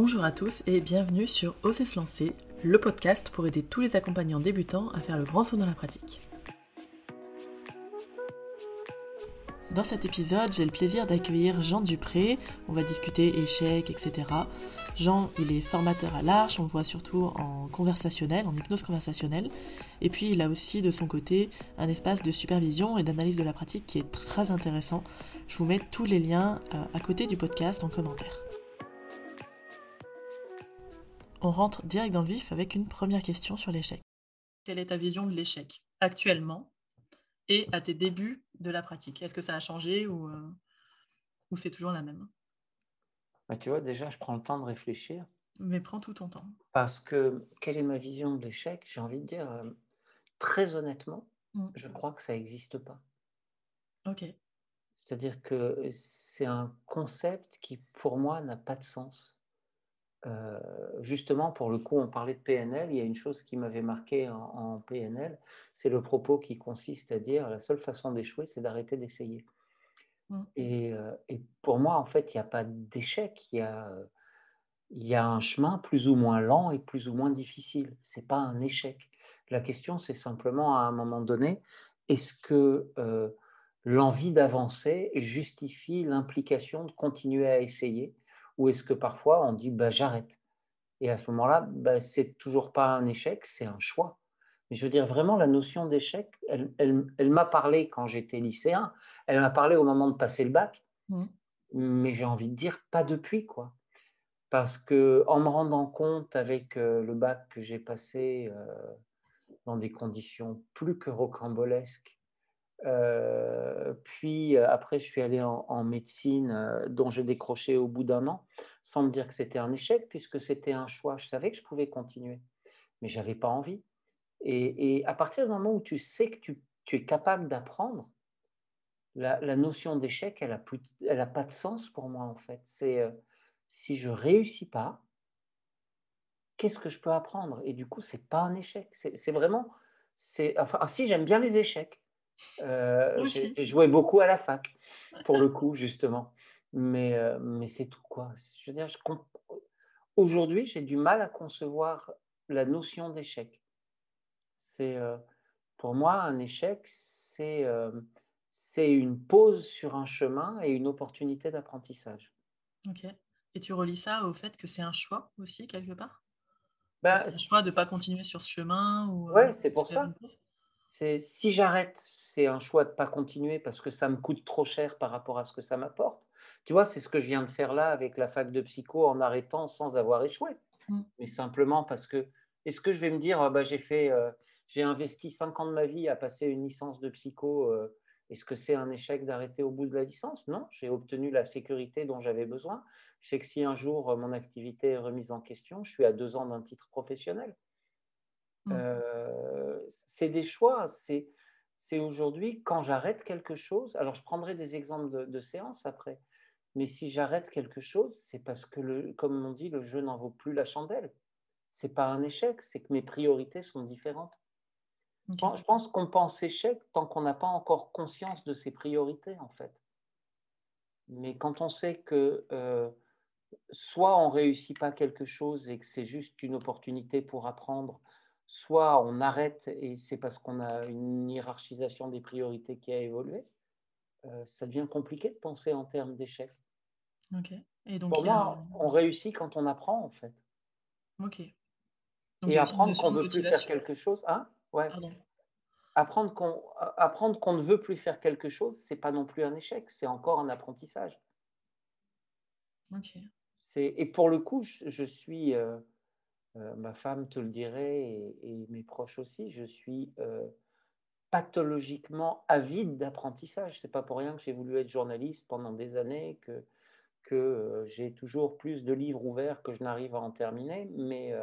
Bonjour à tous et bienvenue sur Oser se lancer, le podcast pour aider tous les accompagnants débutants à faire le grand saut dans la pratique. Dans cet épisode, j'ai le plaisir d'accueillir Jean Dupré. On va discuter échecs, etc. Jean, il est formateur à l'Arche, on le voit surtout en conversationnel, en hypnose conversationnelle. Et puis, il a aussi de son côté un espace de supervision et d'analyse de la pratique qui est très intéressant. Je vous mets tous les liens euh, à côté du podcast en commentaire. On rentre direct dans le vif avec une première question sur l'échec. Quelle est ta vision de l'échec actuellement et à tes débuts de la pratique? Est-ce que ça a changé ou, euh, ou c'est toujours la même? Bah, Tu vois, déjà, je prends le temps de réfléchir. Mais prends tout ton temps. Parce que quelle est ma vision de l'échec? J'ai envie de dire, euh, très honnêtement, Mm. je crois que ça n'existe pas. Ok. C'est-à-dire que c'est un concept qui, pour moi, n'a pas de sens. Euh, justement, pour le coup, on parlait de PNL. Il y a une chose qui m'avait marqué en, en PNL, c'est le propos qui consiste à dire la seule façon d'échouer, c'est d'arrêter d'essayer. Mm. Et, euh, et pour moi, en fait, il n'y a pas d'échec. Il y a, il y a un chemin plus ou moins lent et plus ou moins difficile. C'est pas un échec. La question, c'est simplement à un moment donné, est-ce que euh, l'envie d'avancer justifie l'implication de continuer à essayer? Ou est-ce que parfois on dit bah, j'arrête Et à ce moment-là, bah, c'est toujours pas un échec, c'est un choix. Mais je veux dire, vraiment, la notion d'échec, elle, elle, elle m'a parlé quand j'étais lycéen, elle m'a parlé au moment de passer le bac, Mm. mais j'ai envie de dire pas depuis, quoi. Parce que en me rendant compte avec euh, le bac que j'ai passé euh, dans des conditions plus que rocambolesques, euh, puis euh, après, je suis allé en, médecine, euh, dont j'ai décroché au bout d'un an, sans me dire que c'était un échec, puisque c'était un choix. Je savais que je pouvais continuer, mais j'avais pas envie. Et, à partir du moment où tu sais que tu, es capable d'apprendre, la, notion d'échec, elle n'a pas de sens pour moi, en fait. C'est si je réussis pas, qu'est-ce que je peux apprendre? Et du coup, c'est pas un échec. C'est vraiment, enfin, si j'aime bien les échecs. Euh, j'ai joué beaucoup à la fac, pour le coup, justement. Mais, euh, mais c'est tout, quoi. Je veux dire, je comp... aujourd'hui, j'ai du mal à concevoir la notion d'échec. C'est, euh, pour moi, un échec, c'est euh, c'est une pause sur un chemin et une opportunité d'apprentissage. Ok. Et tu relis ça au fait que c'est un choix aussi, quelque part? Ben, C'est un choix de ne pas continuer sur ce chemin ou, Ouais, c'est pour ça. C'est si j'arrête, c'est un choix de ne pas continuer parce que ça me coûte trop cher par rapport à ce que ça m'apporte. Tu vois, c'est ce que je viens de faire là avec la fac de psycho en arrêtant sans avoir échoué. Mm. Mais simplement parce que, est-ce que je vais me dire, oh, bah, j'ai fait, euh, j'ai investi 5 ans de ma vie à passer une licence de psycho, euh, est-ce que c'est un échec d'arrêter au bout de la licence? Non, j'ai obtenu la sécurité dont j'avais besoin. Je sais que si un jour mon activité est remise en question, je suis à deux ans d'un titre professionnel. Mm. Euh, c'est des choix. C'est c'est aujourd'hui quand j'arrête quelque chose. Alors je prendrai des exemples de, de séances après. Mais si j'arrête quelque chose, c'est parce que, le, comme on dit, le jeu n'en vaut plus la chandelle. C'est pas un échec, c'est que mes priorités sont différentes. Okay. Je pense qu'on pense échec tant qu'on n'a pas encore conscience de ses priorités, en fait. Mais quand on sait que euh, soit on réussit pas quelque chose et que c'est juste une opportunité pour apprendre, soit on arrête et c'est parce qu'on a une hiérarchisation des priorités qui a évolué, euh, ça devient compliqué de penser en termes d'échec. Ok. Et donc, Pour moi, a... on réussit quand on apprend, en fait. Ok. Donc, et apprendre qu'on ne veut plus faire quelque chose. Hein? Ouais. Pardon. Apprendre qu'on apprendre qu'on ne veut plus faire quelque chose, c'est pas non plus un échec, c'est encore un apprentissage. Ok. Et pour le coup, je, je suis, euh, euh, ma femme te le dirait et, mes proches aussi, je suis euh, pathologiquement avide d'apprentissage. C'est pas pour rien que j'ai voulu être journaliste pendant des années, que euh, j'ai toujours plus de livres ouverts que je n'arrive à en terminer, mais,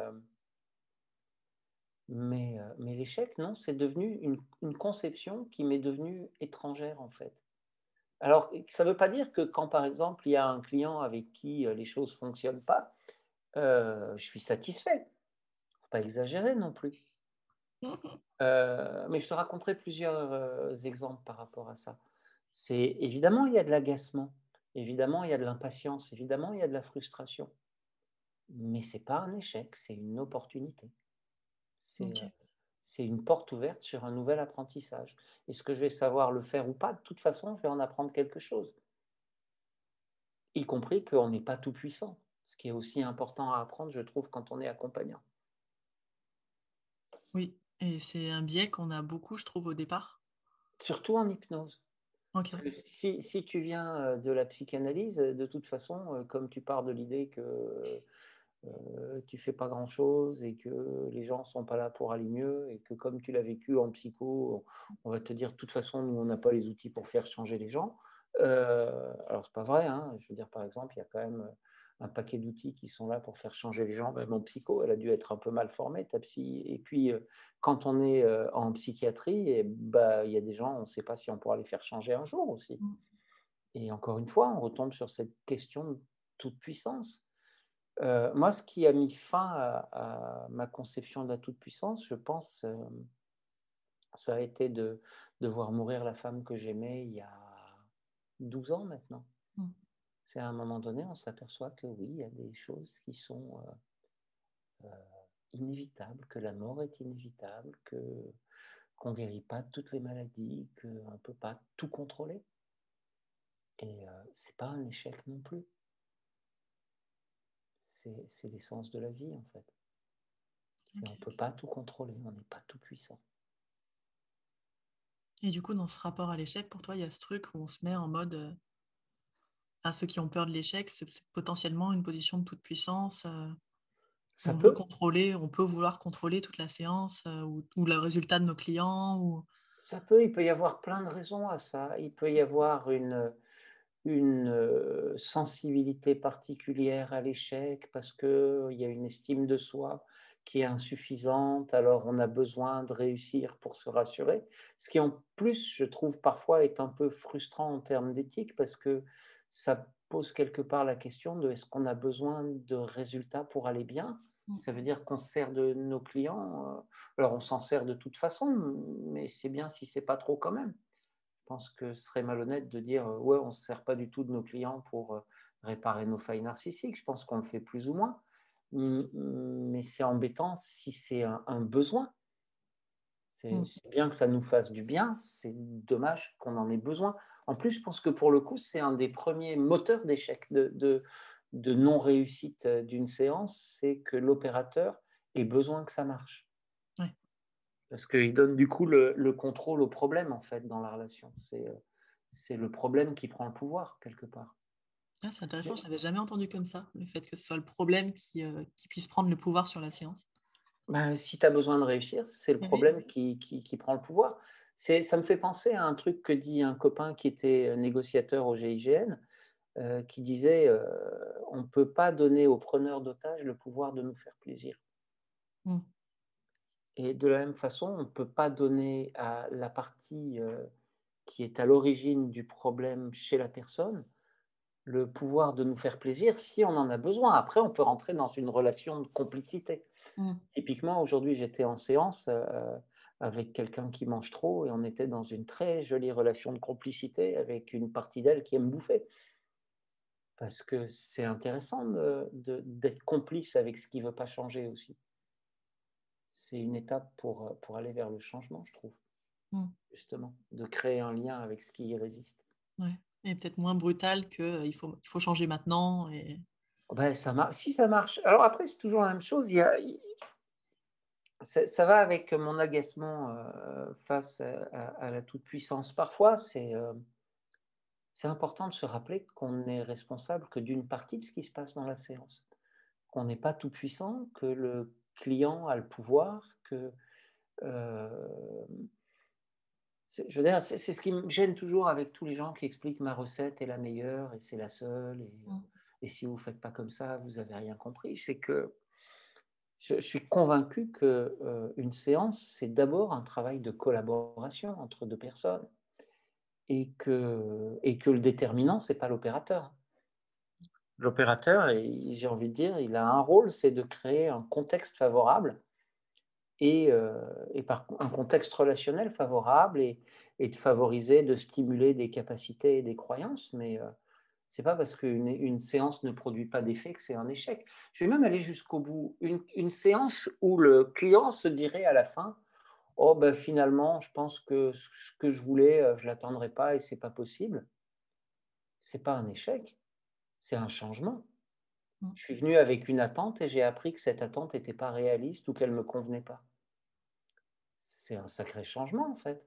mais l'échec, non, c'est devenu une, une, conception qui m'est devenue étrangère en fait. Alors, ça ne veut pas dire que quand, par exemple, il y a un client avec qui les choses ne fonctionnent pas, je suis satisfait. Faut pas exagérer non plus. mais je te raconterai plusieurs exemples par rapport à ça. C'est évidemment, il y a de l'agacement. Évidemment, il y a de l'impatience, évidemment, il y a de la frustration. mais c'est pas un échec, c'est une opportunité. C'est une porte ouverte sur un nouvel apprentissage. Est-ce que je vais savoir le faire ou pas? De toute façon, je vais en apprendre quelque chose. Y compris qu'on n'est pas tout puissant, ce qui est aussi important à apprendre, je trouve, quand on est accompagnant. Oui, et c'est un biais qu'on a beaucoup, je trouve, au départ. Surtout en hypnose. Si, si, tu viens de la psychanalyse, de toute façon, comme tu pars de l'idée que euh, tu fais pas grand chose et que les gens sont pas là pour aller mieux et que comme tu l'as vécu en psycho, on va te dire de toute façon nous on n'a pas les outils pour faire changer les gens. Euh, alors c'est pas vrai, hein. je veux dire par exemple il y a quand même un paquet d'outils qui sont là pour faire changer les gens. Même en psycho, elle a dû être un peu mal formée ta psy. Et puis euh, quand on est euh, en psychiatrie, et bah il y a des gens on ne sait pas si on pourra les faire changer un jour aussi. Mmh. Et encore une fois, on retombe sur cette question de toute puissance euh, moi, ce qui a mis fin à, ma conception de la toute-puissance, je pense, euh, ça a été de, de, voir mourir la femme que j'aimais il y a 12 ans maintenant. C'est à un moment donné, on s'aperçoit que oui, il y a des choses qui sont euh, inévitables, que la mort est inévitable, que qu'on ne guérit pas toutes les maladies, qu'on ne peut pas tout contrôler. Et ce n'est pas un échec non plus c'est l'essence de la vie en fait. On ne peut pas tout contrôler, on n'est pas tout puissant. Et du coup, dans ce rapport à l'échec, pour toi, il y a ce truc où on se met en mode. Enfin, ceux qui ont peur de l'échec, c'est potentiellement une position de toute puissance. Euh, Ça on peut contrôler, on peut vouloir contrôler toute la séance euh, ou, ou, le résultat de nos clients. Ou... Ça peut, il peut y avoir plein de raisons à ça. Il peut y avoir une, une euh, sensibilité particulière à l'échec parce qu'il y a une estime de soi qui est insuffisante, alors on a besoin de réussir pour se rassurer. Ce qui en plus, je trouve parfois est un peu frustrant en termes d'éthique parce que ça pose quelque part la question de est-ce qu'on a besoin de résultats pour aller bien? Mmh. ça veut dire qu'on se sert de nos clients. Euh, alors on s'en sert de toute façon, mais c'est bien si c'est pas trop quand même. Je pense que ce serait malhonnête de dire euh, ouais, on ne se sert pas du tout de nos clients pour euh, réparer nos failles narcissiques. Je pense qu'on le fait plus ou moins. Mais c'est embêtant si c'est un, besoin. Mm. C'est bien que ça nous fasse du bien, c'est dommage qu'on en ait besoin. En plus, je pense que pour le coup, c'est un des premiers moteurs d'échec, de, de, de non-réussite euh, d'une séance, c'est que l'opérateur ait besoin que ça marche. Parce qu'il donne du coup le, contrôle au problème, en fait, dans la relation. C'est, euh, c'est le problème qui prend le pouvoir, quelque part. Ah, c'est intéressant, je ne l'avais jamais entendu comme ça, le fait que ce soit le problème qui, euh, qui puisse prendre le pouvoir sur la séance. Ben, si tu as besoin de réussir, c'est le problème qui, qui, qui, prend le pouvoir. C'est, ça me fait penser à un truc que dit un copain qui était négociateur au GIGN, euh, qui disait on ne peut pas donner aux preneurs d'otages le pouvoir de nous faire plaisir. Mmh. Et de la même façon, on ne peut pas donner à la partie euh, qui est à l'origine du problème chez la personne le pouvoir de nous faire plaisir si on en a besoin. Après, on peut rentrer dans une relation de complicité. Mmh. Typiquement, aujourd'hui, j'étais en séance euh, avec quelqu'un qui mange trop et on était dans une très jolie relation de complicité avec une partie d'elle qui aime bouffer. Parce que c'est intéressant d'être complice avec ce qui ne veut pas changer aussi c'est une étape pour, pour aller vers le changement, je trouve. Mmh. Justement, de créer un lien avec ce qui y résiste. Ouais. Et peut-être moins brutal que euh, il faut, il faut changer maintenant. Et... Ben, ça. Si ça marche. Alors après, c'est toujours la même chose. Il y a, ça, va avec mon agacement euh, face à, la toute-puissance. Parfois, c'est c'est important de se rappeler qu'on n'est responsable que d'une partie de ce qui se passe dans la séance. Qu'on n'est pas tout puissant, que le client a le pouvoir, que euh, je veux dire, c'est ce qui me gêne toujours avec tous les gens qui expliquent ma recette est la meilleure et c'est la seule et, mmh. et si vous ne faites pas comme ça, vous n'avez rien compris. C'est que je, suis convaincu que euh, une séance, c'est d'abord un travail de collaboration entre deux personnes et que, et que le déterminant, c'est pas l'opérateur l'opérateur, j'ai envie de dire, il a un rôle, c'est de créer un contexte favorable et, euh, et, par un contexte relationnel favorable et, et, de favoriser, de stimuler des capacités et des croyances. Mais euh, C'est pas parce qu'une une séance ne produit pas d'effet que c'est un échec. Je vais même aller jusqu'au bout. Une, une séance où le client se dirait à la fin Oh, ben finalement, je pense que ce que je voulais, euh, je ne l'attendrai pas et c'est pas possible. C'est pas un échec, c'est un changement. Mmh. Je suis venu avec une attente et j'ai appris que cette attente n'était pas réaliste ou qu'elle ne me convenait pas. C'est un sacré changement en fait.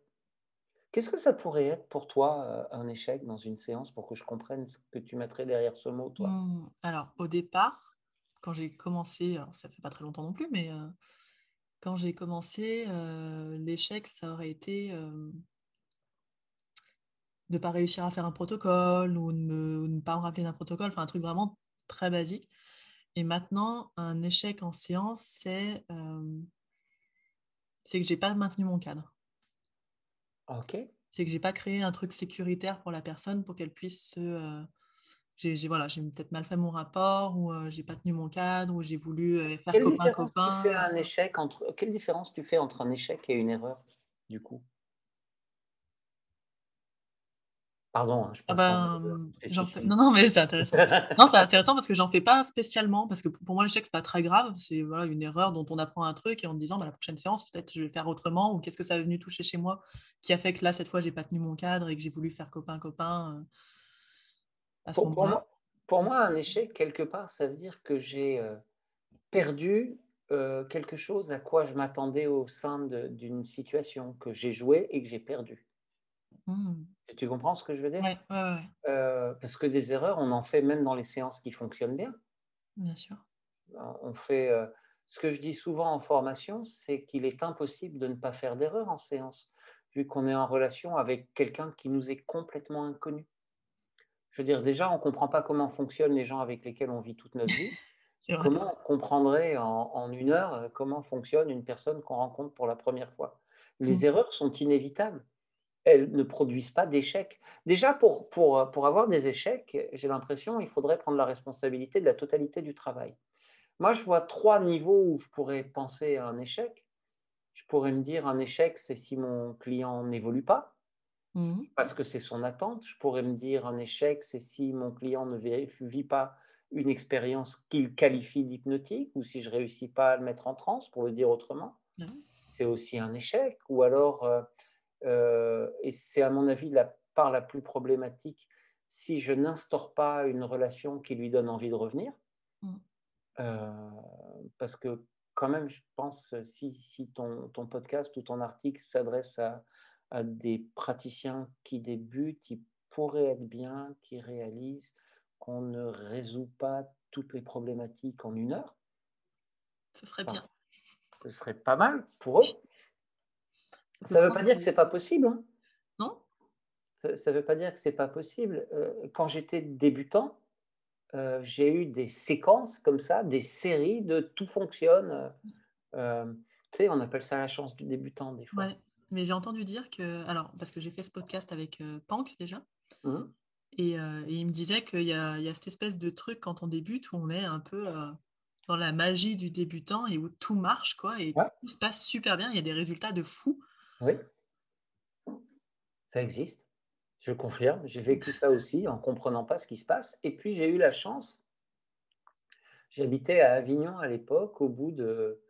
Qu'est-ce que ça pourrait être pour toi un échec dans une séance pour que je comprenne ce que tu mettrais derrière ce mot, toi? Mmh, alors au départ, quand j'ai commencé, alors ça fait pas très longtemps non plus, mais quand j'ai commencé, l'échec, ça aurait été, de pas réussir à faire un protocole ou de ne pas me rappeler d'un protocole, enfin un truc vraiment très basique et maintenant un échec en séance, c'est, c'est que j'ai pas maintenu mon cadre. OK. C'est que j'ai pas créé un truc sécuritaire pour la personne pour qu'elle puisse se, heu j'ai j'ai voilà, j'ai peut-être mal fait mon rapport ou, heu, j'ai pas tenu mon cadre ou j'ai voulu, heu, faire Quelle copain quelle différence tu fais entre un échec et une erreur, du coup? Pardon, hein, je Ah passe dans ben, des heures mmh, j'en fais non, non, mais c'est intéressant. Non, c'est intéressant parce que j'en fais pas spécialement, parce que pour moi, l'échec, c'est pas très grave. C'est, voilà, une erreur dont on apprend un truc et en te disant: «Bah, la prochaine séance, peut-être, je vais faire autrement» ou «Qu'est-ce que ça est venu toucher chez moi qui a fait que là, cette fois, j'ai pas tenu mon cadre et que j'ai voulu faire copain copain, heu, à ce Pour pour moment-là». moi pour moi, un échec, quelque part, ça veut dire que j'ai, heu, perdu, heu, quelque chose à quoi je m'attendais au sein d'une situation, que j'ai joué et que j'ai perdu. Mmh. Tu comprends ce que je veux dire? Ouais, ouais, ouais, ouais, Heu, parce que des erreurs, on en fait même dans les séances qui fonctionnent bien. bien sûr. On on fait, heu ce que je dis souvent en formation, c'est qu'il est impossible de ne pas faire d'erreur en séance, vu qu'on est en relation avec quelqu'un qui nous est complètement inconnu. Je veux dire, déjà, on ne comprend pas comment fonctionnent les gens avec lesquels on vit toute notre vie. Comment on comprendrait en en 1 heure, heu, comment fonctionne une personne qu'on rencontre pour la première fois? Mmh. Les erreurs sont inévitables. Elles ne produisent pas d'échecs. Déjà pour pour, pour avoir des échecs, j'ai l'impression, il faudrait prendre la responsabilité de la totalité du travail. Moi, je vois 3 niveaux où je pourrais penser à un échec. Je pourrais me dire: «Un échec, c'est si mon client n'évolue pas, Mmh mh. parce que c'est son attente». Je pourrais me dire: «Un échec, c'est si mon client ne vit pas une expérience qu'il qualifie d'hypnotique ou si je réussis pas à le mettre en transe», pour le dire autrement. Ouais. C'est aussi un échec ou alors, heu et c'est à mon avis la part la plus problématique, si je n'instaure pas une relation qui lui donne envie de revenir. Mmh. Heu, parce que quand même, je pense, si si ton ton podcast ou ton article s'adresse à à des praticiens qui débutent, il pourrait être bien qu'ils réalisent qu'on ne résout pas toutes les problématiques en une heure. Ce serait bien. Ce serait pas mal pour eux. Ça ne veut pas dire que c'est pas possible, hein. non? Ça ne veut pas dire que c'est pas possible. Quand j'étais débutant, heu, j'ai eu des séquences comme ça, des séries de tout fonctionne, heu Hem, tu sais, on appelle ça la chance du débutant des fois. Ouais, mais j'ai entendu dire que alors parce que j'ai fait ce podcast avec, heu, Pank déjà Mmh et il me disait qu'il y y a cette espèce de truc quand on débute où on est un peu, dans la magie du débutant et où tout marche quoi et Ouais, tout se passe super bien. Il y a des résultats de fou. Oui, ça existe. Je confirme, j'ai vécu ça aussi en comprenant pas ce qui se passe et puis j'ai eu la chance, j'habitais à Avignon à l'époque, au bout de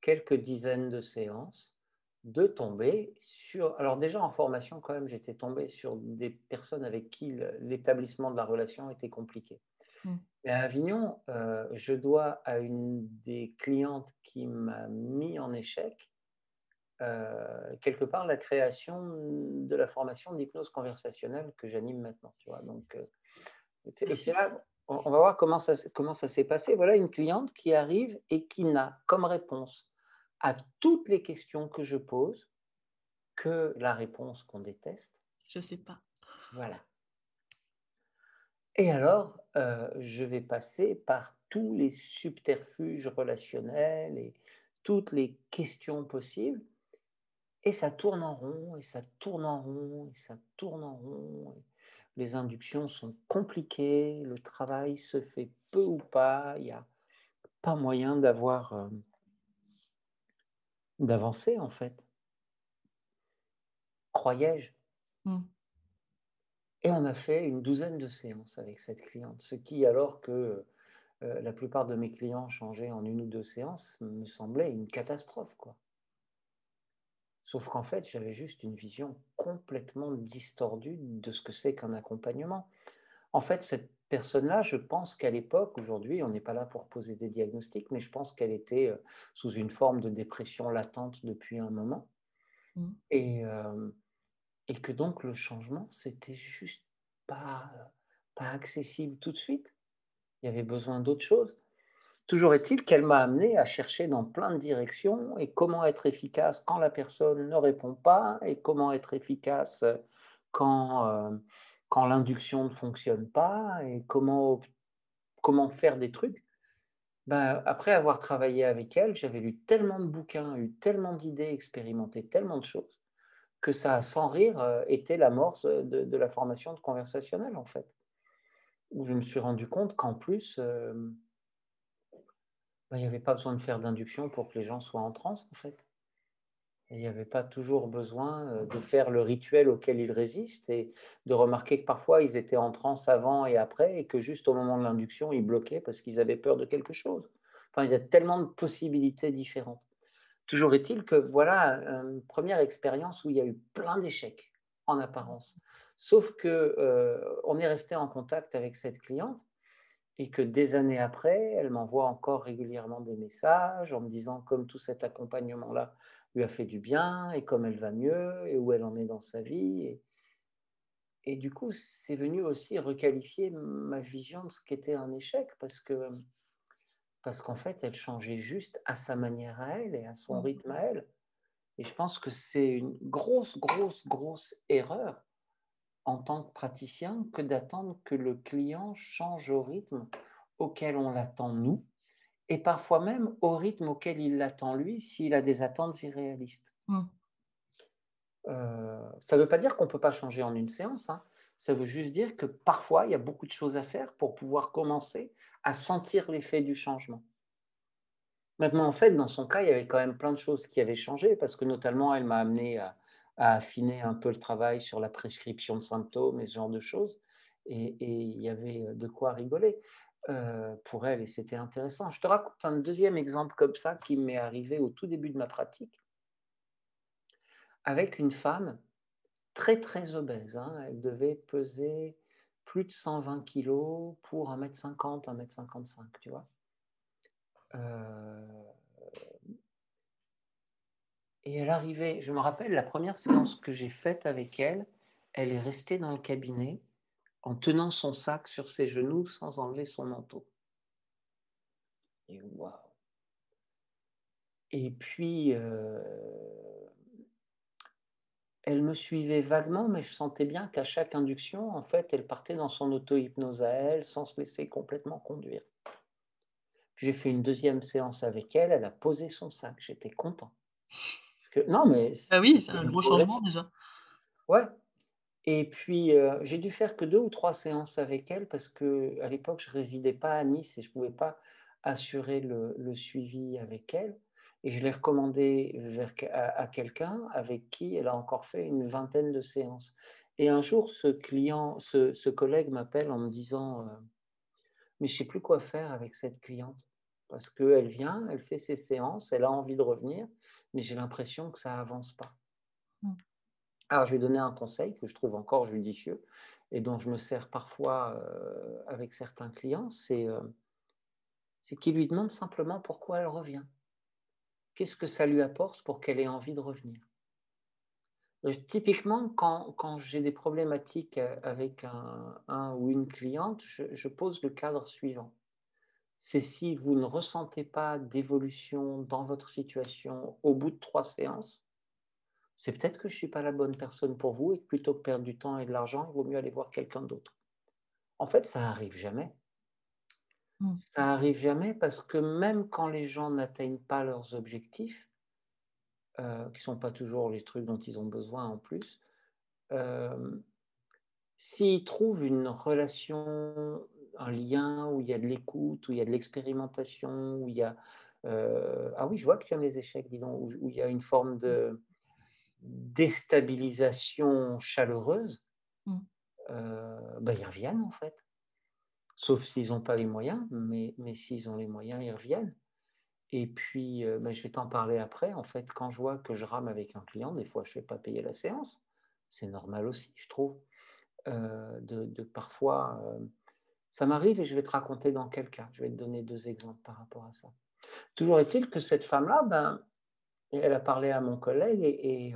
quelques dizaines de séances, de tomber sur alors déjà en formation quand même, j'étais tombé sur des personnes avec qui l'établissement de la relation était compliqué. Mmh. Et à Avignon, heu, je dois à une des clientes qui m'a mis en échec, heu, quelque part la création de la formation d'hypnose conversationnelle que j'anime maintenant, tu vois? Donc, et là, on on va voir comment ça s'est comment ça s'est passé. Voilà une cliente qui arrive et qui n'a comme réponse à toutes les questions que je pose que la réponse qu'on déteste. Je sais pas. Voilà. Et alors, heu, je vais passer par tous les subterfuges relationnels et toutes les questions possibles et ça tourne en rond et ça tourne en rond et ça tourne en rond les inductions sont compliquées, le travail se fait peu ou pas, il y a pas moyen d'avoir, hem, d'avancer en fait, croyais-je? Mmh. Et on a fait une douzaine de séances avec cette cliente, ce qui, alors que euh, la plupart de mes clients changeaient en une ou deux séances, me semblait une catastrophe. Quoi. Sauf qu'en fait, j'avais juste une vision complètement distordue de ce que c'est qu'un accompagnement. En fait, cette personne-là, je pense qu'à l'époque, aujourd'hui, on n'est pas là pour poser des diagnostics, mais je pense qu'elle était euh, sous une forme de dépression latente depuis un moment. Mmh. Et, euh, et que donc le changement, c'était juste pas, pas accessible tout de suite. Il y avait besoin d'autre chose. Toujours est-il qu'elle m'a amené à chercher dans plein de directions et comment être efficace quand la personne ne répond pas et comment être efficace quand, euh, quand l'induction ne fonctionne pas et comment, comment faire des trucs. Ben, après avoir travaillé avec elle, j'avais lu tellement de bouquins, eu tellement d'idées, expérimenté tellement de choses, que ça sans rire, euh, été l'amorce de, de, la formation de conversationnel, en fait. Où je me suis rendu compte qu'en plus, euh, il n'y avait pas besoin de faire d'induction pour que les gens soient en transe, en fait. il n'y avait pas toujours besoin euh, de faire le rituel auquel ils résistent et de remarquer que parfois ils étaient en transe avant et après et que juste au moment de l'induction, ils bloquaient parce qu'ils avaient peur de quelque chose. Enfin, il y a tellement de possibilités différentes. Toujours est-il que voilà une première expérience où il y a eu plein d'échecs en apparence. Sauf que euh, on est resté en contact avec cette cliente et que des années après, elle m'envoie encore régulièrement des messages en me disant comme tout cet accompagnement-là lui a fait du bien et comme elle va mieux et où elle en est dans sa vie. Et, et du coup, c'est venu aussi requalifier ma vision de ce qu'était un échec parce que parce qu'en fait, elle changeait juste à sa manière à elle et à son mmh. rythme à elle. Et je pense que c'est une grosse, grosse, grosse erreur en tant que praticien que d'attendre que le client change au rythme auquel on l'attend nous, et parfois même au rythme auquel il l'attend lui s'il a des attentes irréalistes. Mmh. Euh, ça ne veut pas dire qu'on ne peut pas changer en une séance, hein. ça veut juste dire que parfois il y a beaucoup de choses à faire pour pouvoir commencer à sentir l'effet du changement. Maintenant, en fait, dans son cas, il y avait quand même plein de choses qui avaient changé, parce que notamment, elle m'a amené à, à affiner un peu le travail sur la prescription de symptômes et ce genre de choses. Et, il y avait de quoi rigoler euh, pour elle et c'était intéressant. Je te raconte un deuxième exemple comme ça qui m'est arrivé au tout début de ma pratique avec une femme très très obèse. Hein. Elle devait peser plus de 120 kilos pour 1m50, 1m55, tu vois. Euh, et elle arrivait, je me rappelle la première séance que j'ai faite avec elle, elle est restée dans le cabinet en tenant son sac sur ses genoux sans enlever son manteau. Et waouh! Et puis, euh, elle me suivait vaguement, mais je sentais bien qu'à chaque induction, en fait, elle partait dans son auto-hypnose à elle, sans se laisser complètement conduire. J'ai fait une deuxième séance avec elle, elle a posé son sac, j'étais content non, mais Ah oui, c'est un gros changement déjà. Ouais. Et puis, euh, j'ai dû faire que deux ou trois séances avec elle parce que à l'époque, je résidais pas à Nice et je pouvais pas assurer le, suivi avec elle. Et je l'ai recommandé vers, à, quelqu'un avec qui elle a encore fait une vingtaine de séances. Et un jour, ce client, ce, collègue m'appelle en me disant, euh, mais je sais plus quoi faire avec cette cliente parce qu'elle vient, elle fait ses séances, elle a envie de revenir, mais j'ai l'impression que ça avance pas. Mmh. Alors, je vais donner un conseil que je trouve encore judicieux et dont je me sers parfois euh, avec certains clients, c'est euh, qu'ils lui demandent simplement pourquoi elle revient. Qu'est-ce que ça lui apporte pour qu'elle ait envie de revenir? Euh, Typiquement, quand, quand j'ai des problématiques avec un, un ou une cliente, je, je pose le cadre suivant c'est si vous ne ressentez pas d'évolution dans votre situation au bout de trois séances, c'est peut-être que je ne suis pas la bonne personne pour vous et que plutôt que perdre du temps et de l'argent, il vaut mieux aller voir quelqu'un d'autre. En fait, ça n'arrive jamais. Mmh. Ça n'arrive jamais parce que même quand les gens n'atteignent pas leurs objectifs, euh, qui ne sont pas toujours les trucs dont ils ont besoin en plus, euh, s'ils trouvent une relation un lien où il y a de l'écoute, où il y a de l'expérimentation, où il y a... Euh, ah oui, je vois que tu aimes les échecs, dis donc, où, il y a une forme de déstabilisation chaleureuse, mmh. ben, ils reviennent en fait. Sauf s'ils n'ont pas les moyens, mais, mais s'ils ont les moyens, ils reviennent. Et puis, ben, je vais t'en parler après. En fait, quand je vois que je rame avec un client, des fois, je ne fais pas payer la séance. C'est normal aussi, je trouve. de, parfois, ça m'arrive et je vais te raconter dans quel cas. Je vais te donner deux exemples par rapport à ça. Toujours est-il que cette femme-là, ben, elle a parlé à mon collègue et,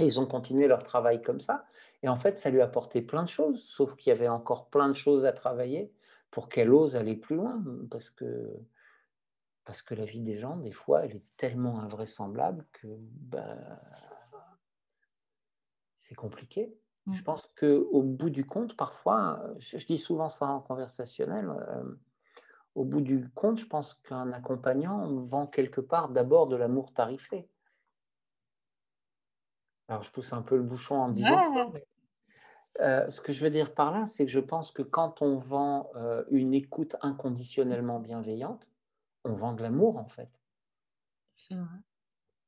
ils ont continué leur travail comme ça. Et en fait, ça lui a apporté plein de choses, sauf qu'il y avait encore plein de choses à travailler pour qu'elle ose aller plus loin. Parce que, parce que la vie des gens, des fois, elle est tellement invraisemblable que ben, c'est compliqué. Je mmh. pense qu'au bout du compte, parfois, je, dis souvent ça en conversationnel, au bout du compte, je pense qu'un accompagnant vend quelque part d'abord de l'amour tarifé. Alors, je pousse un peu le bouchon en disant ça, euh, ce que je veux dire par là, c'est que je pense que quand on vend euh, une écoute inconditionnellement bienveillante, on vend de l'amour en fait. C'est vrai.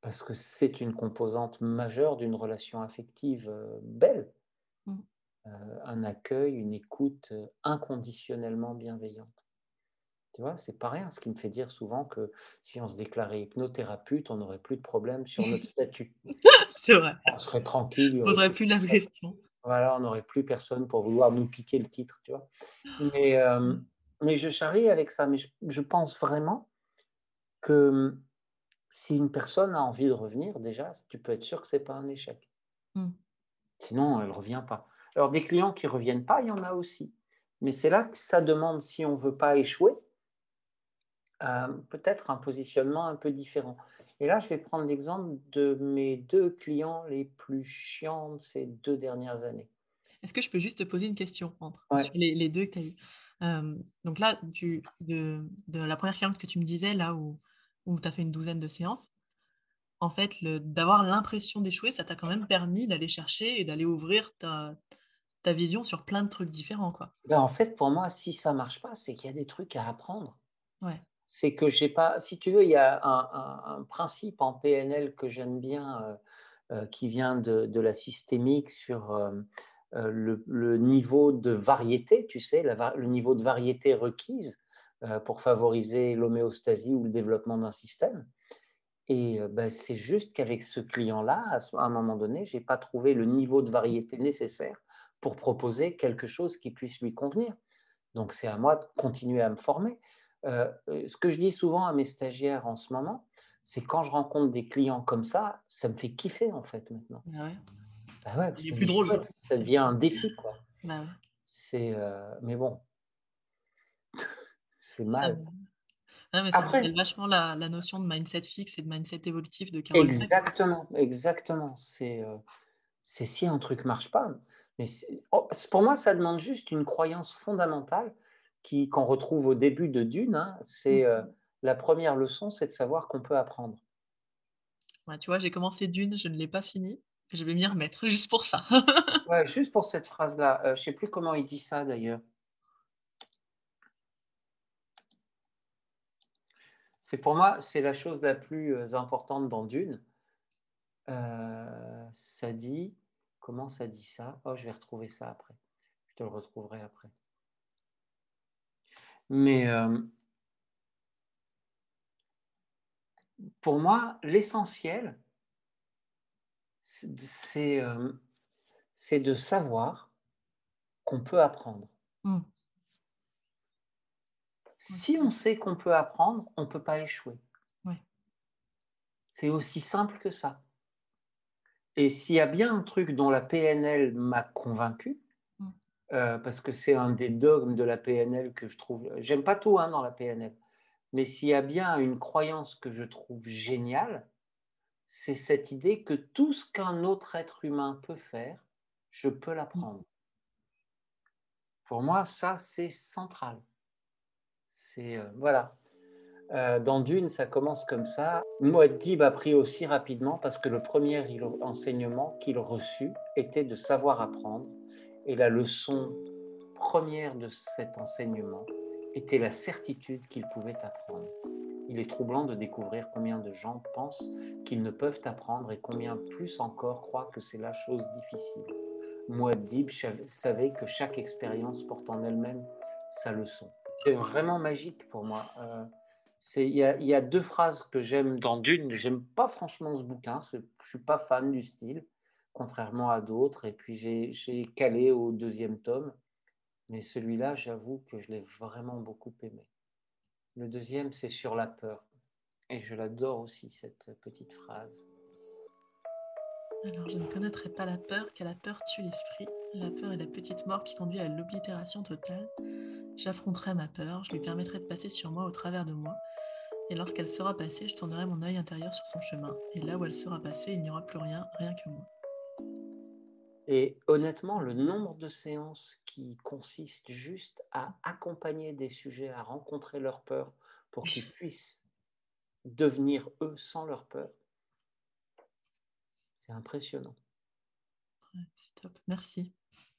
Parce que c'est une composante majeure d'une relation affective euh, belle. Mmh. un accueil, une écoute inconditionnellement bienveillante. Tu vois, c'est pas rien, ce qui me fait dire souvent que si on se déclarait hypnothérapeute, on n'aurait plus de problème sur notre statut. c'est vrai. On serait tranquille. On n'aurait plus la question. Voilà, on n'aurait plus personne pour vouloir nous piquer le titre, tu vois. Mais, euh, mais je charrie avec ça, mais je, pense vraiment que si une personne a envie de revenir, déjà, tu peux être sûr que ce n'est pas un échec. Sinon, elle ne revient pas. Alors, des clients qui ne reviennent pas, il y en a aussi. Mais c'est là que ça demande, si on ne veut pas échouer, euh, peut-être un positionnement un peu différent. Et là, je vais prendre l'exemple de mes deux clients les plus chiants de ces deux dernières années. Est-ce que je peux juste te poser une question entre, sur les, deux que tu as eu? Euh, Donc là, de, la première cliente que tu me disais, là où, où tu as fait une douzaine de séances, en fait, d'avoir l'impression d'échouer, ça t'a quand même permis d'aller chercher et d'aller ouvrir ta, ta vision sur plein de trucs différents. Quoi. Ben en fait, pour moi, si ça marche pas, c'est qu'il y a des trucs à apprendre. Ouais c'est que j'ai pas. Si tu veux, il y a un, principe en PNL que j'aime bien, euh, euh, qui vient de, la systémique sur euh, le, niveau de variété, tu sais, le niveau de variété requise pour favoriser l'homéostasie ou le développement d'un système. Et ben, c'est juste qu'avec ce client-là, à un moment donné, j'ai pas trouvé le niveau de variété nécessaire pour proposer quelque chose qui puisse lui convenir. Donc c'est à moi de continuer à me former. Euh, ce que je dis souvent à mes stagiaires en ce moment, c'est quand je rencontre des clients comme ça, ça me fait kiffer en fait maintenant. Ah ouais. Bah ouais c'est plus drôle. Ça devient un défi quoi. Bah ouais. C'est, euh, mais bon, c'est mal. Ça... mais ça Après... rappelle vachement la, la, notion de mindset fixe et de mindset évolutif de Carol Exactement, exactement. C'est, c'est si un truc marche pas. Mais oh, pour moi, ça demande juste une croyance fondamentale qu'on retrouve au début de Dune. Hein, c'est euh, mmh. la première leçon, c'est de savoir qu'on peut apprendre. tu vois, j'ai commencé Dune, je ne l'ai pas fini. Je vais m'y remettre juste pour ça. ouais, juste pour cette phrase-là. Euh, je ne sais plus comment il dit ça d'ailleurs. C'est pour moi, c'est la chose la plus euh, importante dans Dune. ça dit, comment ça dit ça? Oh, je vais retrouver ça après. Je te le retrouverai après. Mais euh, pour moi, l'essentiel, euh, c'est de savoir qu'on peut apprendre. Mmh. Si on sait qu'on peut apprendre, on ne peut pas échouer. C'est aussi simple que ça. Et s'il y a bien un truc dont la PNL m'a convaincu, euh, parce que c'est un des dogmes de la PNL que je trouve. J'aime pas tout hein, dans la PNL, mais s'il y a bien une croyance que je trouve géniale, c'est cette idée que tout ce qu'un autre être humain peut faire, je peux l'apprendre. Pour moi, ça, c'est central. C'est euh, voilà. Euh, dans Dune, ça commence comme ça. Muad'Dib a pris aussi rapidement parce que le premier enseignement qu'il reçut était de savoir apprendre et la leçon première de cet enseignement était la certitude qu'il pouvait apprendre. Il est troublant de découvrir combien de gens pensent qu'ils ne peuvent apprendre et combien plus encore croient que c'est la chose difficile. Mouad'Dib savait que chaque expérience porte en elle-même sa leçon. C'est vraiment magique pour moi. Euh, il y, y, a deux phrases que j'aime dans Dune. J'aime pas franchement ce bouquin. Je suis pas fan du style, contrairement à d'autres. Et puis j'ai calé au deuxième tome. Mais celui-là, j'avoue que je l'ai vraiment beaucoup aimé. Le deuxième, c'est sur la peur. Et je l'adore aussi, cette petite phrase. Alors, je ne connaîtrai pas la peur, car la peur tue l'esprit. La peur est la petite mort qui conduit à l'oblitération totale. J'affronterai ma peur, je lui permettrai de passer sur moi au travers de moi. Et lorsqu'elle sera passée, je tournerai mon œil intérieur sur son chemin. Et là où elle sera passée, il n'y aura plus rien, rien que moi. Et honnêtement, le nombre de séances qui consistent juste à accompagner des sujets à rencontrer leur peur pour qu'ils puissent devenir eux sans leur peur, c'est impressionnant. c'est top, merci.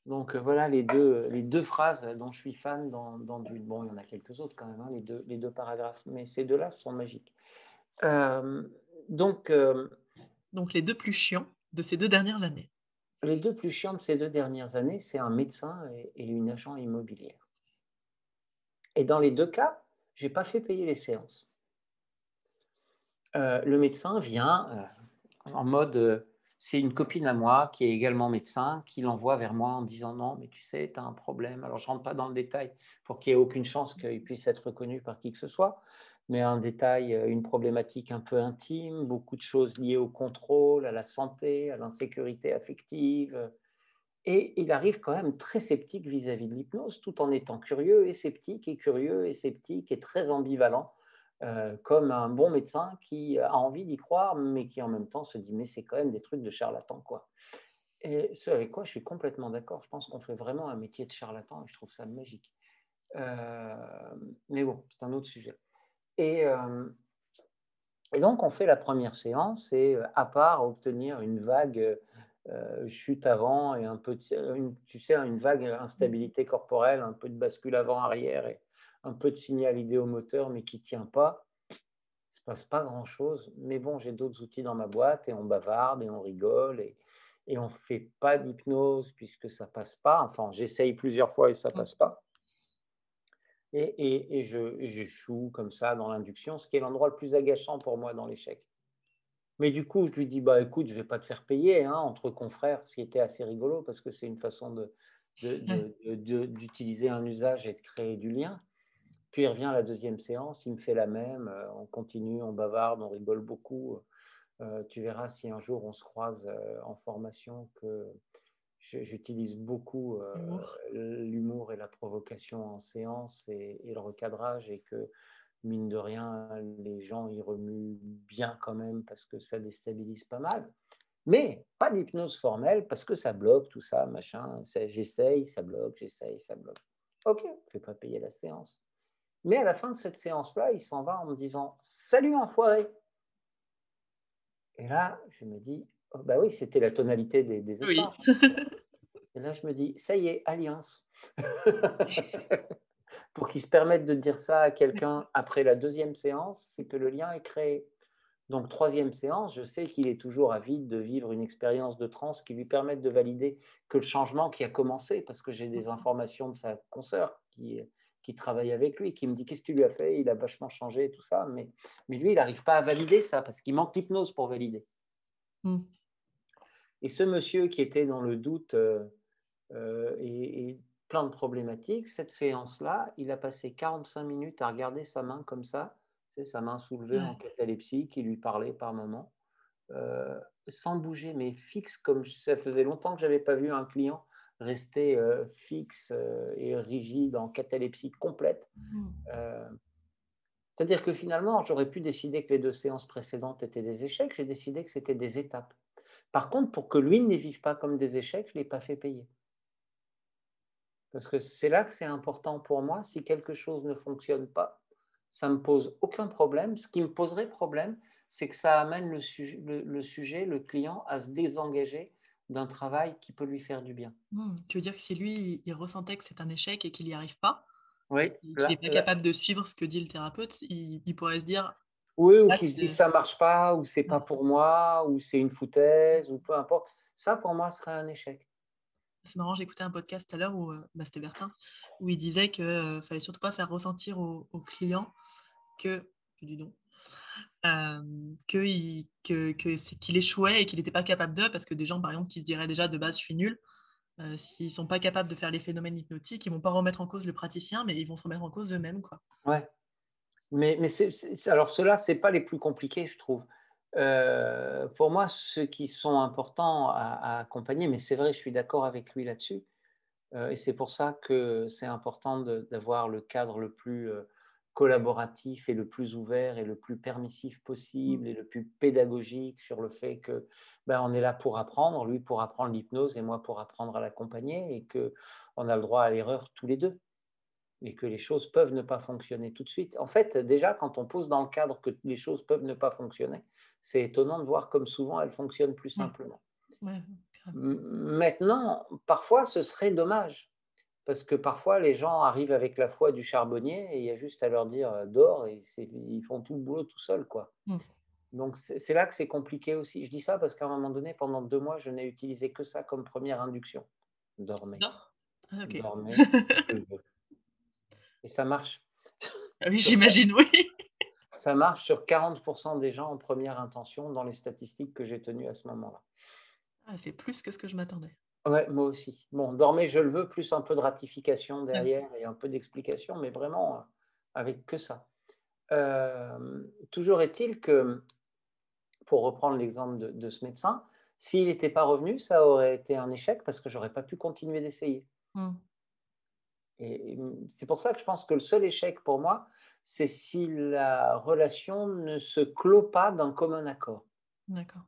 Donc euh, voilà les deux, les deux phrases dont je suis fan dans, dans du... Bon, il y en a quelques autres quand même, hein, les, deux, les deux paragraphes, mais ces deux-là sont magiques. Euh, donc, euh, donc les deux plus chiants de ces deux dernières années. Les deux plus chiants de ces deux dernières années, c'est un médecin et, et, une agent immobilière. Et dans les deux cas, je n'ai pas fait payer les séances. le médecin vient en mode c'est une copine à moi qui est également médecin qui l'envoie vers moi en disant non, mais tu sais, tu as un problème. Alors, je ne rentre pas dans le détail pour qu'il n'y ait aucune chance qu'il puisse être reconnu par qui que ce soit, mais un détail, euh, une problématique un peu intime, beaucoup de choses liées au contrôle, à la santé, à l'insécurité affective. Et il arrive quand même très sceptique vis-à-vis -vis de l'hypnose, tout en étant curieux et sceptique, et curieux et sceptique, et très ambivalent euh, comme un bon médecin qui a envie d'y croire, mais qui en même temps se dit mais c'est quand même des trucs de charlatan quoi. Et ce avec quoi je suis complètement d'accord. Je pense qu'on fait vraiment un métier de charlatan et je trouve ça magique. Euh, mais bon, c'est un autre sujet. Et, euh, donc on fait la première séance et à part obtenir une vague chute avant et un peu, une, tu sais, une vague instabilité corporelle, un peu de bascule avant-arrière et un peu de signal idéomoteur, mais qui ne tient pas. Il ne se passe pas grand-chose. Mais bon, j'ai d'autres outils dans ma boîte et on bavarde et on rigole et, et on ne fait pas d'hypnose puisque ça ne passe pas. Enfin, j'essaye plusieurs fois et ça ne mmh. passe pas. Et, et, et je, j'échoue comme ça dans l'induction, ce qui est l'endroit le plus agaçant pour moi dans l'échec. Mais du coup, je lui dis, bah écoute, je ne vais pas te faire payer hein, entre confrères, ce qui était assez rigolo parce que c'est une façon de, d'utiliser un usage et de créer du lien. Puis il revient à la deuxième séance, il me fait la même, euh, on continue, on bavarde, on rigole beaucoup. Euh, tu verras si un jour on se croise euh, en formation que j'utilise beaucoup l'humour et la provocation en séance et, le recadrage et que mine de rien, les gens y remuent bien quand même parce que ça déstabilise pas mal. Mais pas d'hypnose formelle parce que ça bloque tout ça, machin. J'essaye, ça bloque, j'essaye, ça bloque. Ok, je ne pas payer la séance. Mais à la fin de cette séance-là, il s'en va en me disant Salut enfoiré Et là, je me dis oh, Bah oui, c'était la tonalité des, des Et là, je me dis Ça y est, alliance. Pour qu'il se permette de dire ça à quelqu'un après la deuxième séance, c'est que le lien est créé. Donc, troisième séance, je sais qu'il est toujours avide de vivre une expérience de transe qui lui permette de valider que le changement qui a commencé, parce que j'ai des informations de sa consoeur qui, qui travaille avec lui, qui me dit qu'est-ce que tu lui as fait, il a vachement changé, tout ça. Mais, mais lui, il n'arrive pas à valider ça parce qu'il manque l'hypnose pour valider. Hmm. Et ce monsieur qui était dans le doute euh, euh, et, plein de problématiques, cette séance-là, il a passé 45 minutes à regarder sa main comme ça, c'est sa main soulevée en catalepsie qui lui parlait par moment, euh, sans bouger, mais fixe, comme ça faisait longtemps que je n'avais pas vu un client rester euh, fixe euh, et rigide en catalepsie complète. Mmh. Euh, c'est-à-dire que finalement, j'aurais pu décider que les deux séances précédentes étaient des échecs, j'ai décidé que c'était des étapes. Par contre, pour que lui ne les vive pas comme des échecs, je ne l'ai pas fait payer. Parce que c'est là que c'est important pour moi. Si quelque chose ne fonctionne pas, ça ne me pose aucun problème. Ce qui me poserait problème, c'est que ça amène le, le, sujet, le client, à se désengager d'un travail qui peut lui faire du bien. Mmh. Tu veux dire que si lui, il ressentait que c'est un échec et qu'il n'y arrive pas, oui, qu'il n'est pas capable de suivre ce que dit le thérapeute, il, pourrait se dire... Oui, ou qu'il se dit ça marche pas, ou c'est pas mmh. pour moi, ou c'est une foutaise, ou peu importe. Ça, pour moi, serait un échec. C'est marrant, écouté un podcast tout à l'heure où bah, c'était Bertin, où il disait qu'il ne fallait surtout pas faire ressentir aux, clients que, dis donc, qu'il que, qu'il échouait et qu'il n'était pas capable de, parce que des gens, par exemple, qui se diraient déjà de base, je suis nul, s'ils ne sont pas capables de faire les phénomènes hypnotiques, ils vont pas remettre en cause le praticien, mais ils vont se remettre en cause eux-mêmes. Quoi. Ouais. Mais, mais alors, ceux-là, ce pas les plus compliqués, je trouve. pour moi, ceux qui sont importants à, accompagner, mais c'est vrai, je suis d'accord avec lui là-dessus, et c'est pour ça que c'est important d'avoir le cadre le plus collaboratif et le plus ouvert et le plus permissif possible mmh. et le plus pédagogique sur le fait que ben, on est là pour apprendre, lui pour apprendre l'hypnose et moi pour apprendre à l'accompagner et que on a le droit à l'erreur tous les deux et que les choses peuvent ne pas fonctionner tout de suite. En fait, déjà quand on pose dans le cadre que les choses peuvent ne pas fonctionner, c'est étonnant de voir comme souvent elles fonctionnent plus simplement. Maintenant, parfois ce serait dommage parce que parfois les gens arrivent avec la foi du charbonnier et il y a juste à leur dire euh, dors et ils font tout le boulot tout seuls. Quoi. Mmh. Donc c'est là que c'est compliqué aussi. Je dis ça parce qu'à un moment donné, pendant deux mois, je n'ai utilisé que ça comme première induction. Dormez. Ah, Dormez. et ça marche. Ah oui, j'imagine, oui. Ça marche sur 40% des gens en première intention dans les statistiques que j'ai tenues à ce moment-là. Ah, c'est plus que ce que je m'attendais. Ouais, moi aussi. Bon, dormez, je le veux, plus un peu de ratification derrière et un peu d'explication, mais vraiment euh, avec que ça. toujours est-il que, pour reprendre l'exemple de, ce médecin, s'il n'était pas revenu, ça aurait été un échec parce que j'aurais pas pu continuer d'essayer. Mmh. Et, c'est pour ça que je pense que le seul échec pour moi, c'est si la relation ne se clôt pas d'un commun accord. D'accord.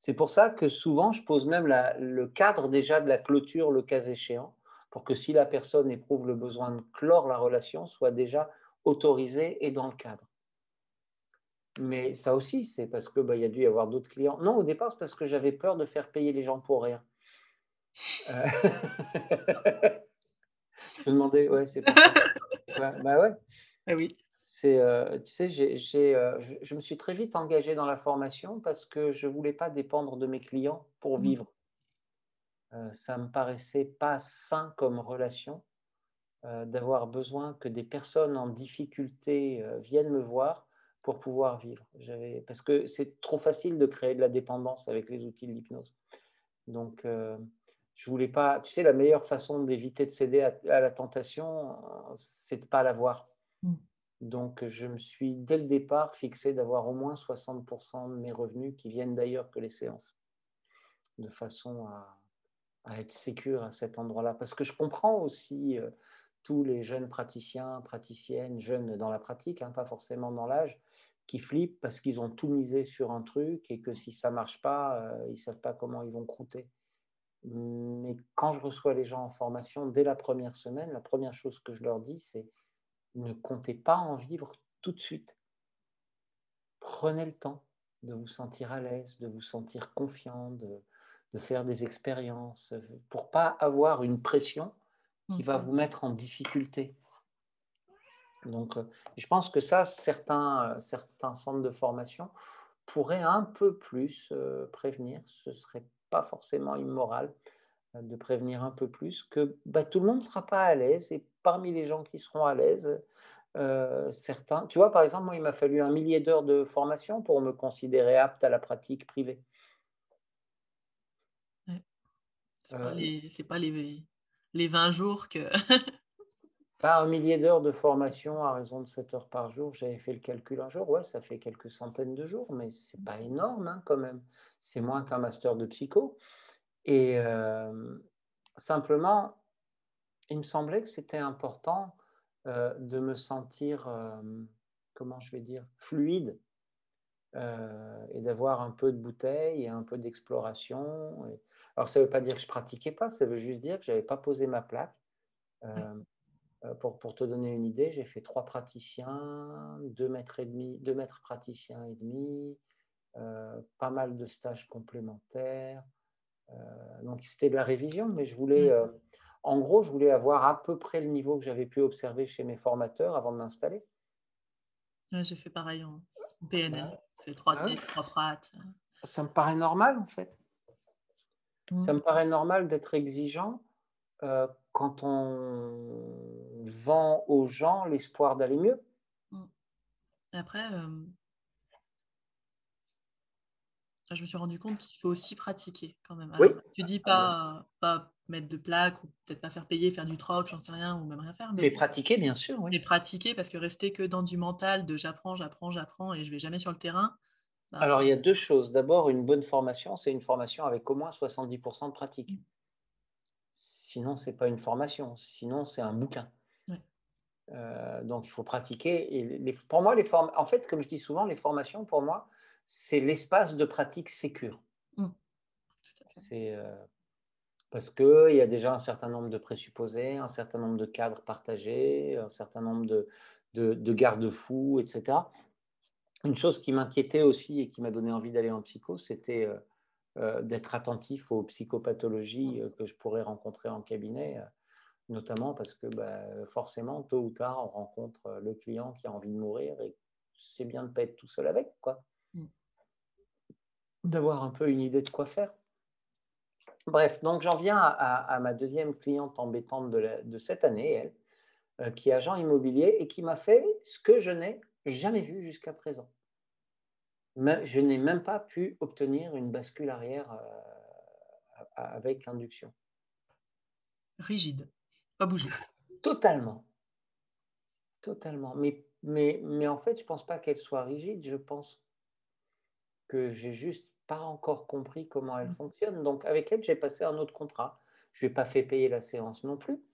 C'est pour ça que souvent, je pose même le cadre déjà de la clôture, le cas échéant, pour que si la personne éprouve le besoin de clore la relation, soit déjà autorisé et dans le cadre. Mais ça aussi, c'est parce qu'il bah, y a dû y avoir d'autres clients. Non, au départ, c'est parce que j'avais peur de faire payer les gens pour rien. Euh, je me demandais, ouais, c'est pas ça. bah ouais. Ah oui. Euh, tu sais, j'ai, euh, je, me suis très vite engagé dans la formation parce que je ne voulais pas dépendre de mes clients pour mmh. vivre. Euh, ça me paraissait pas sain comme relation d'avoir besoin que des personnes en difficulté viennent me voir pour pouvoir vivre. J'avais, parce que c'est trop facile de créer de la dépendance avec les outils de l'hypnose. Donc, je voulais pas. Tu sais, la meilleure façon d'éviter de céder à, la tentation, c'est de ne pas l'avoir. Donc, je me suis dès le départ fixé d'avoir au moins 60% de mes revenus qui viennent d'ailleurs que les séances, de façon à, être sécure à cet endroit-là. Parce que je comprends aussi euh, tous les jeunes praticiens, praticiennes, jeunes dans la pratique, hein, pas forcément dans l'âge, qui flippent parce qu'ils ont tout misé sur un truc et que si ça marche pas, euh, ils savent pas comment ils vont croûter. Mais quand je reçois les gens en formation, dès la première semaine, la première chose que je leur dis, c'est ne comptez pas en vivre tout de suite. Prenez le temps de vous sentir à l'aise, de vous sentir confiant, de, faire des expériences, pour pas avoir une pression qui va vous mettre en difficulté. Donc, euh, je pense que ça, certains, certains centres de formation pourraient un peu plus euh, prévenir. Ce serait pas forcément immoral euh, de prévenir un peu plus que bah, tout le monde ne sera pas à l'aise et parmi les gens qui seront à l'aise, euh, certains. Tu vois, par exemple, moi, il m'a fallu un millier d'heures de formation pour me considérer apte à la pratique privée. Ce n'est pas, les, pas les, 20 jours que. pas un millier d'heures de formation à raison de 7 heures par jour. J'avais fait le calcul un jour. Ouais, ça fait quelques centaines de jours, mais c'est pas énorme hein, quand même. C'est moins qu'un master de psycho. Et euh, simplement, il me semblait que c'était important euh, de me sentir, euh, comment je vais dire, fluide euh, et d'avoir un peu de bouteille et un peu d'exploration. Alors, ça ne veut pas dire que je pratiquais pas, ça veut juste dire que je n'avais pas posé ma plaque. pour, pour, te donner une idée, j'ai fait trois praticiens, deux mètres et demi, deux mètres praticiens et demi, pas mal de stages complémentaires. donc c'était de la révision, mais je voulais, en gros, je voulais avoir à peu près le niveau que j'avais pu observer chez mes formateurs avant de m'installer. j'ai fait pareil en PNL. J'ai fait 3T, 3 frat. Ça me paraît normal, en fait. Ça me paraît normal d'être exigeant euh, quand on vend aux gens l'espoir d'aller mieux. Mmh. Après, je me suis rendu compte qu'il faut aussi pratiquer quand même. Oui. tu dis Ah, pas, pas mettre de plaques ou peut-être pas faire payer, faire du troc, j'en sais rien, ou même rien faire, Mais pratiquer, bien sûr, oui. pratiquer parce que rester que dans du mental de j'apprends, j'apprends, j'apprends et je vais jamais sur le terrain, bah, Alors, il y a deux choses. D'abord, une bonne formation, c'est une formation avec au moins 70% de pratique. Mmh. Sinon, c'est pas une formation, sinon c'est un bouquin. Ouais. Heu, donc il faut pratiquer et les pour moi, les form en fait, comme je dis souvent, les formations, pour moi, c'est l'espace de pratique sécure. Mmh. Fait. C'est, heu, parce qu'il y a déjà un certain nombre de présupposés, un certain nombre de cadres partagés, un certain nombre de de de garde-fous et cetera. Une chose qui m'inquiétait aussi et qui m'a donné envie d'aller en psycho, c'était, heu heu, d'être attentif aux psychopathologies, heu, que je pourrais rencontrer en cabinet, notamment parce que, bah, forcément, tôt ou tard, on rencontre, le client qui a envie de mourir et c'est bien de pas être tout seul avec, quoi. Mmh. D'avoir un peu une idée de quoi faire. Bref, donc j'en viens à à à ma 2e cliente embêtante de la de cette année, elle, heu, qui est agent immobilier et qui m'a fait ce que je n'ai jamais vu jusqu'à présent. Mais je n'ai même pas pu obtenir une bascule arrière, a avec induction. Rigide, pas bouger. Totalement, totalement. Mais mais mais en fait, je pense pas qu'elle soit rigide, je pense que j'ai juste pas encore compris comment elle Mmh. fonctionne. Donc avec elle, j'ai passé un autre contrat. Je lui ai pas fait payer la séance non plus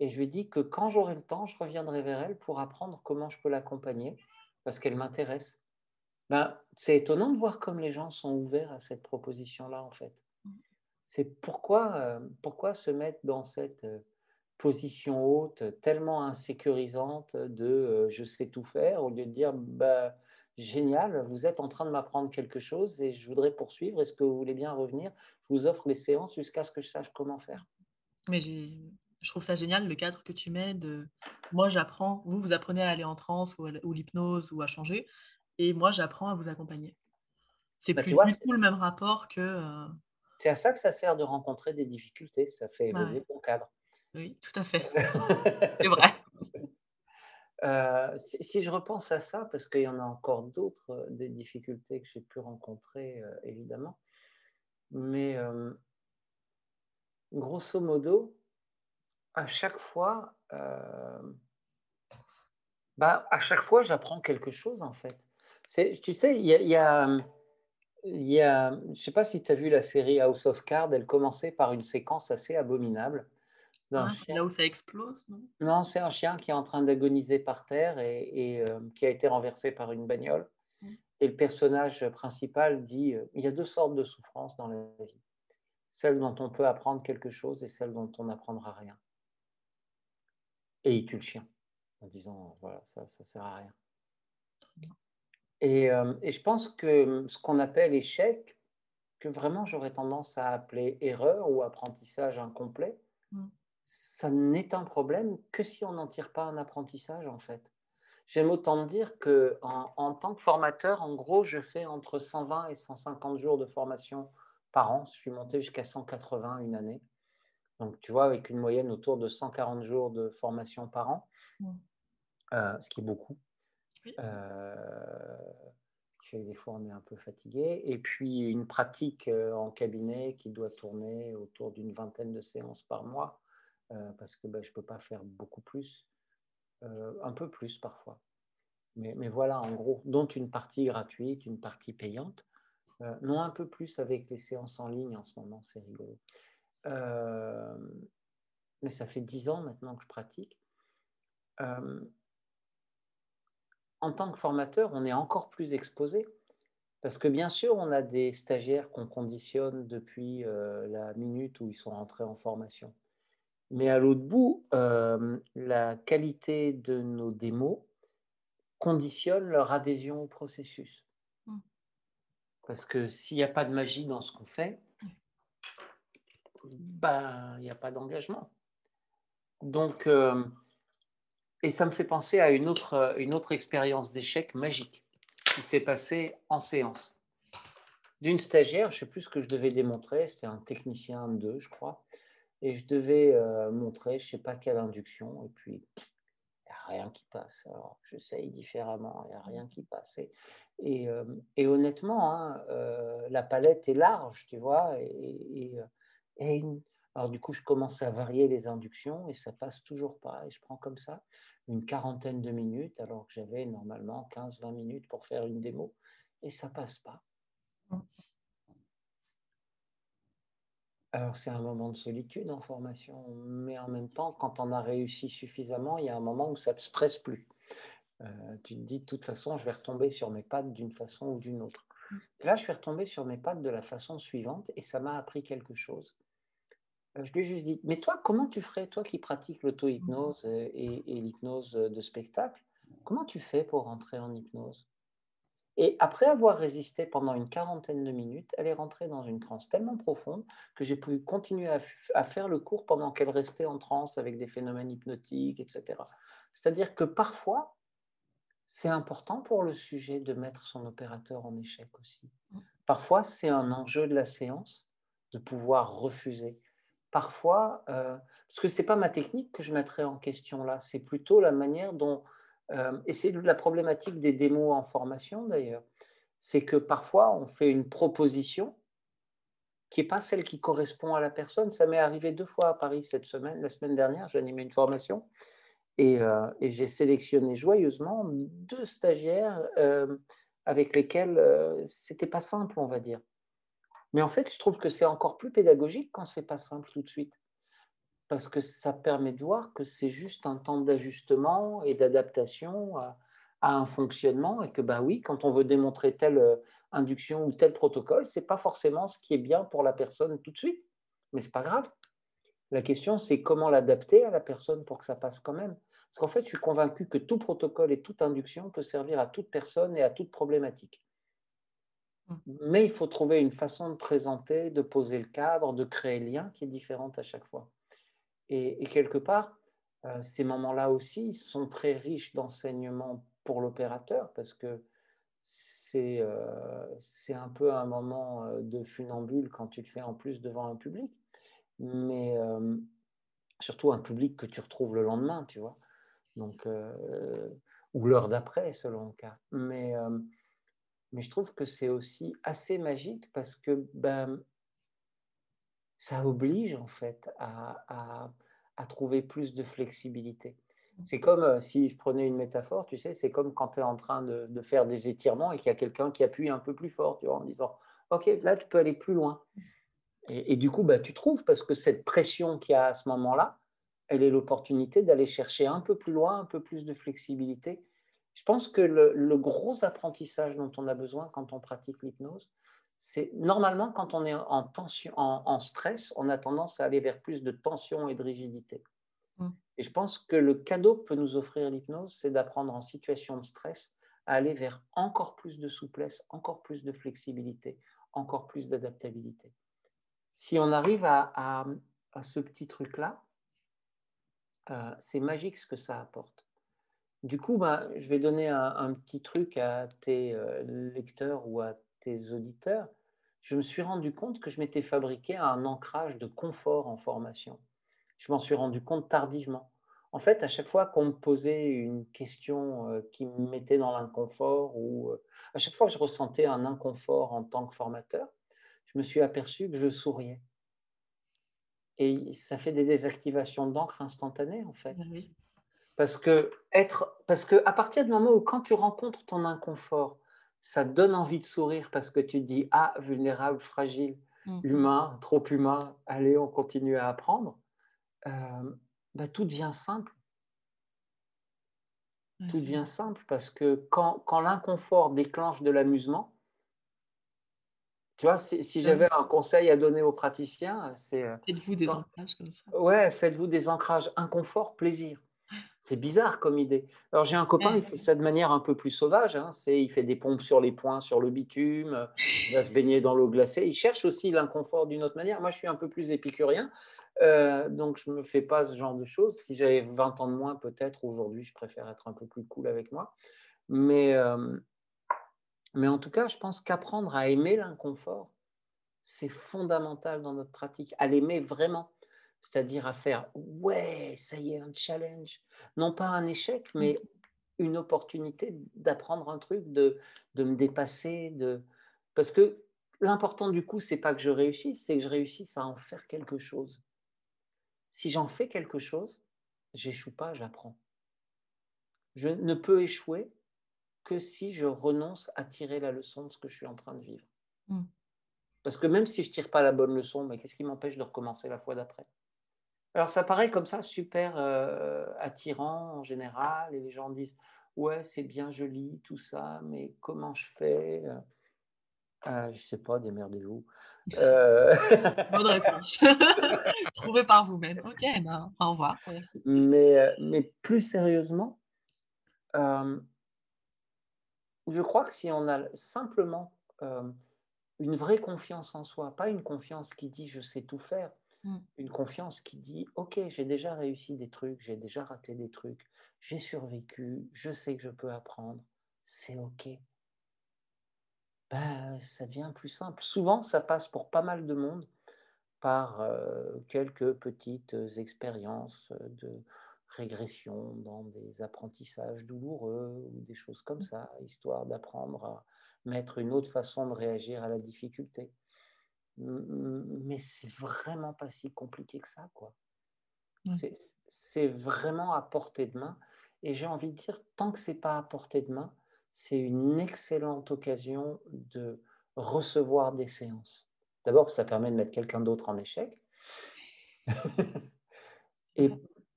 et je lui ai dit que quand j'aurai le temps, je reviendrai vers elle pour apprendre comment je peux l'accompagner parce qu'elle m'intéresse. Ben, c'est étonnant de voir comme les gens sont ouverts à cette proposition-là, en fait. Mmh. C'est pourquoi, heu, pourquoi se mettre dans cette, heu, position haute, tellement insécurisante de, heu, je sais tout faire, au lieu de dire: «Bah, génial, vous êtes en train de m'apprendre quelque chose et je voudrais poursuivre. Est-ce que vous voulez bien revenir? Je vous offre les séances jusqu'à ce que je sache comment faire». Mais je trouve ça génial le cadre que tu mets de moi j'apprends, vous, vous apprenez à aller en transe ou à l ou l'hypnose ou à changer et moi j'apprends à vous accompagner. C'est Bah, plus vois, du tout le même rapport que, heu c'est à ça que ça sert de rencontrer des difficultés, ça fait bah, ouais, évoluer ton cadre. oui, tout à fait, c'est vrai. Heu, si je repense à ça, parce qu'il y en a encore d'autres, heu, des difficultés que j'ai pu rencontrer, heu, évidemment. Mais, grosso modo, à chaque fois, bah, à chaque fois, j'apprends quelque chose, en fait. Tu sais, il y a y il y a je sais pas si tu as vu la série House of Cards, elle commençait par une séquence assez abominable Ah, chien là où ça explose, non? non, c'est un chien qui est en train d'agoniser par terre et et hem, qui a été renversé par une bagnole. Mmh. Et le personnage principal dit, heu: «Il y a 2 sortes de souffrances dans la vie, celle dont on peut apprendre quelque chose et celle dont on n'apprendra rien». Et il tue le chien en disant: «Voilà, ça ça sert à rien». Et et je pense que, ce qu'on appelle échec, que vraiment j'aurais tendance à appeler erreur ou apprentissage incomplet, Mmh. Ça n'est un problème que si on n'en tire pas un apprentissage, en fait. J'aime autant dire qu'en en tant que formateur, en gros, je fais entre 120 et 150 jours de formation par an. Je suis monté jusqu'à 180 une année. Donc, tu vois, avec une moyenne autour de 140 jours de formation par an, Mmh. heu, ce qui est beaucoup. Oui. Que des fois, on est un peu fatigué et puis une pratique, heu, en cabinet qui doit tourner autour d'une vingtaine de séances par mois, heu, parce que, bah, je peux pas faire beaucoup plus, heu, un peu plus parfois. Mais voilà, en gros, dont une partie gratuite, une partie payante. Heu, non, un peu plus avec les séances en ligne en ce moment, c'est rigolo. Mais ça fait 10 ans maintenant que je pratique. En tant que formateur, on est encore plus exposé parce que bien sûr, on a des stagiaires qu'on conditionne depuis, la minute où ils sont rentrés en formation. Mais à l'autre bout, hem, la qualité de nos démos conditionne leur adhésion au processus. Mmh. Parce que s'il y a pas de magie dans ce qu'on fait, ben, il y a pas d'engagement. Donc, hem et ça me fait penser à une autre, heu, une autre expérience d'échec magique qui s'est passée en séance. D'une stagiaire, je sais plus ce que je devais démontrer, c'était un technicien 2, je crois. Et je devais euh, montrer je ne sais pas quelle induction, et puis il n'y a rien qui passe. Alors j'essaye différemment, il n'y a rien qui passe. Et, euh, et, honnêtement, hein, euh, la palette est large, tu vois, et, et alors du coup, je commence à varier les inductions et ça passe toujours pas. Et je prends comme ça une quarantaine de minutes alors que j'avais normalement 15-20 minutes pour faire une démo et ça passe pas. Alors c'est un moment de solitude en formation, mais en même temps, quand on a réussi suffisamment, il y a un moment où ça ne te stresse plus. Euh, tu te dis de toute façon, je vais retomber sur mes pattes d'une façon ou d'une autre. Là, je suis retombé sur mes pattes de la façon suivante et ça m'a appris quelque chose. Euh, je lui ai juste dit, mais toi, comment tu ferais, toi qui pratiques l'auto-hypnose et, et l'hypnose de spectacle, comment tu fais pour rentrer en hypnose? Et après avoir résisté pendant une quarantaine de minutes, elle est rentrée dans une transe tellement profonde que j'ai pu continuer à, faire le cours pendant qu'elle restait en transe avec des phénomènes hypnotiques, etc. C'est-à-dire que parfois, c'est important pour le sujet de mettre son opérateur en échec aussi. Mmh. Parfois, c'est un enjeu de la séance de pouvoir refuser. Parfois, euh, parce que ce n'est pas ma technique que je mettrais en question là, c'est plutôt la manière dont et c'est la problématique des démos en formation d'ailleurs. C'est que parfois, on fait une proposition qui n'est pas celle qui correspond à la personne. Ça m'est arrivé deux fois à Paris cette semaine. La semaine dernière, animé une formation et, euh, j'ai sélectionné joyeusement deux stagiaires euh, avec lesquels c'était pas simple, on va dire. Mais en fait, je trouve que c'est encore plus pédagogique quand c'est pas simple tout de suite parce que ça permet de voir que c'est juste un temps d'ajustement et d'adaptation à, un fonctionnement et que bah oui, quand on veut démontrer telle euh, induction ou tel protocole, c'est pas forcément ce qui est bien pour la personne tout de suite, mais c'est pas grave. La question c'est comment l'adapter à la personne pour que ça passe quand même. Parce qu'en fait, je suis convaincu que tout protocole et toute induction peut servir à toute personne et à toute problématique. Mmh. Mais il faut trouver une façon de présenter, de poser le cadre, de créer le lien qui est différente à chaque fois. Et, quelque part, euh, ces moments-là aussi sont très riches d'enseignements pour l'opérateur parce que c'est euh, un peu un moment euh, de funambule quand tu le fais en plus devant un public, mais surtout un public que tu retrouves le lendemain, tu vois. Donc, ou l'heure d'après, selon le cas. Mais, mais je trouve que c'est aussi assez magique parce que ben, ça oblige en fait à, à, trouver plus de flexibilité. Mmh. C'est comme euh, si je prenais une métaphore, tu sais, c'est comme quand tu es en train de, de, faire des étirements et qu'il y a quelqu'un qui appuie un peu plus fort, tu vois, en disant, OK, là, tu peux aller plus loin. Mmh. Et, et du coup, bah, tu trouves, parce que cette pression qu'il y a à ce moment-là, elle est l'opportunité d'aller chercher un peu plus loin, un peu plus de flexibilité. Je pense que le, le gros apprentissage dont on a besoin quand on pratique l'hypnose, c'est normalement quand on est en tension, en, stress, on a tendance à aller vers plus de tension et de rigidité. Mmh. Et je pense que le cadeau que peut nous offrir l'hypnose, c'est d'apprendre en situation de stress à aller vers encore plus de souplesse, encore plus de flexibilité, encore plus d'adaptabilité. Si on arrive à, ce petit truc-là, euh, c'est magique ce que ça apporte. Du coup, bah, je vais donner un, petit truc à tes euh, lecteurs ou à tes auditeurs, je me suis rendu compte que je m'étais fabriqué un ancrage de confort en formation. Je m'en suis rendu compte tardivement. En fait, à chaque fois qu'on me posait une question euh, qui me mettait dans l'inconfort, ou euh, à chaque fois que je ressentais un inconfort en tant que formateur, je me suis aperçu que je souriais. Et ça fait des désactivations d'encre instantanées, en fait. Ah parce que être, parce que à partir du moment où quand tu rencontres ton inconfort, ça donne envie de sourire parce que tu te dis Ah, vulnérable, fragile, mmh. humain, trop humain, allez, on continue à apprendre. Euh, bah, tout devient simple. tout devient simple parce que quand, quand l'inconfort déclenche de l'amusement, tu vois, si, si j'avais un conseil à donner aux praticiens, c'est. Euh, faites-vous des ancrages comme ça. Ouais, faites-vous des ancrages. Inconfort, plaisir. C'est bizarre comme idée. Alors j'ai un copain, il fait ça de manière un peu plus sauvage. Hein. C'est, il fait des pompes sur les points, sur le bitume, euh, il va se baigner dans l'eau glacée. Il cherche aussi l'inconfort d'une autre manière. Moi, je suis un peu plus épicurien, euh, donc je ne me fais pas ce genre de choses. Si j'avais 20 ans de moins, peut-être aujourd'hui, je préfère être un peu plus cool avec moi. Mais, euh, mais en tout cas, je pense qu'apprendre à aimer l'inconfort, c'est fondamental dans notre pratique, à l'aimer vraiment. C'est-à-dire à faire ouais, ça y est, un challenge, non pas un échec, mmh. mais une opportunité d'apprendre un truc, de, de me dépasser, de parce que l'important du coup, c'est pas que je réussisse, c'est que je réussisse à en faire quelque chose. Si j'en fais quelque chose, j'échoue pas, j'apprends. Je ne peux échouer que si je renonce à tirer la leçon de ce que je suis en train de vivre. Mmh. Parce que même si je tire pas la bonne leçon, mais qu'est-ce qui m'empêche de recommencer la fois d'après? Alors ça paraît comme ça super euh, attirant en général, et les gens disent ouais c'est bien joli tout ça, mais comment je fais ah, Je sais pas, démerdez-vous. Euh... Bonne réponse. Trouvez par vous-même. Ok, ben, au revoir. Mais, euh, mais plus sérieusement, euh, je crois que si on a simplement euh, une vraie confiance en soi, pas une confiance qui dit je sais tout faire, mmh. une confiance qui dit ok, j'ai déjà réussi des trucs, j'ai déjà raté des trucs, j'ai survécu, je sais que je peux apprendre, c'est ok. Ben, ça devient plus simple. Souvent, ça passe pour pas mal de monde par euh, quelques petites expériences de régression dans des apprentissages douloureux ou des choses comme mmh. ça, histoire d'apprendre à mettre une autre façon de réagir à la difficulté. Mais c'est vraiment pas si compliqué que ça, quoi. C'est vraiment à portée de main. Et j'ai envie de dire, tant que c'est pas à portée de main, c'est une excellente occasion de recevoir des séances. D'abord, ça permet de mettre quelqu'un d'autre en échec. et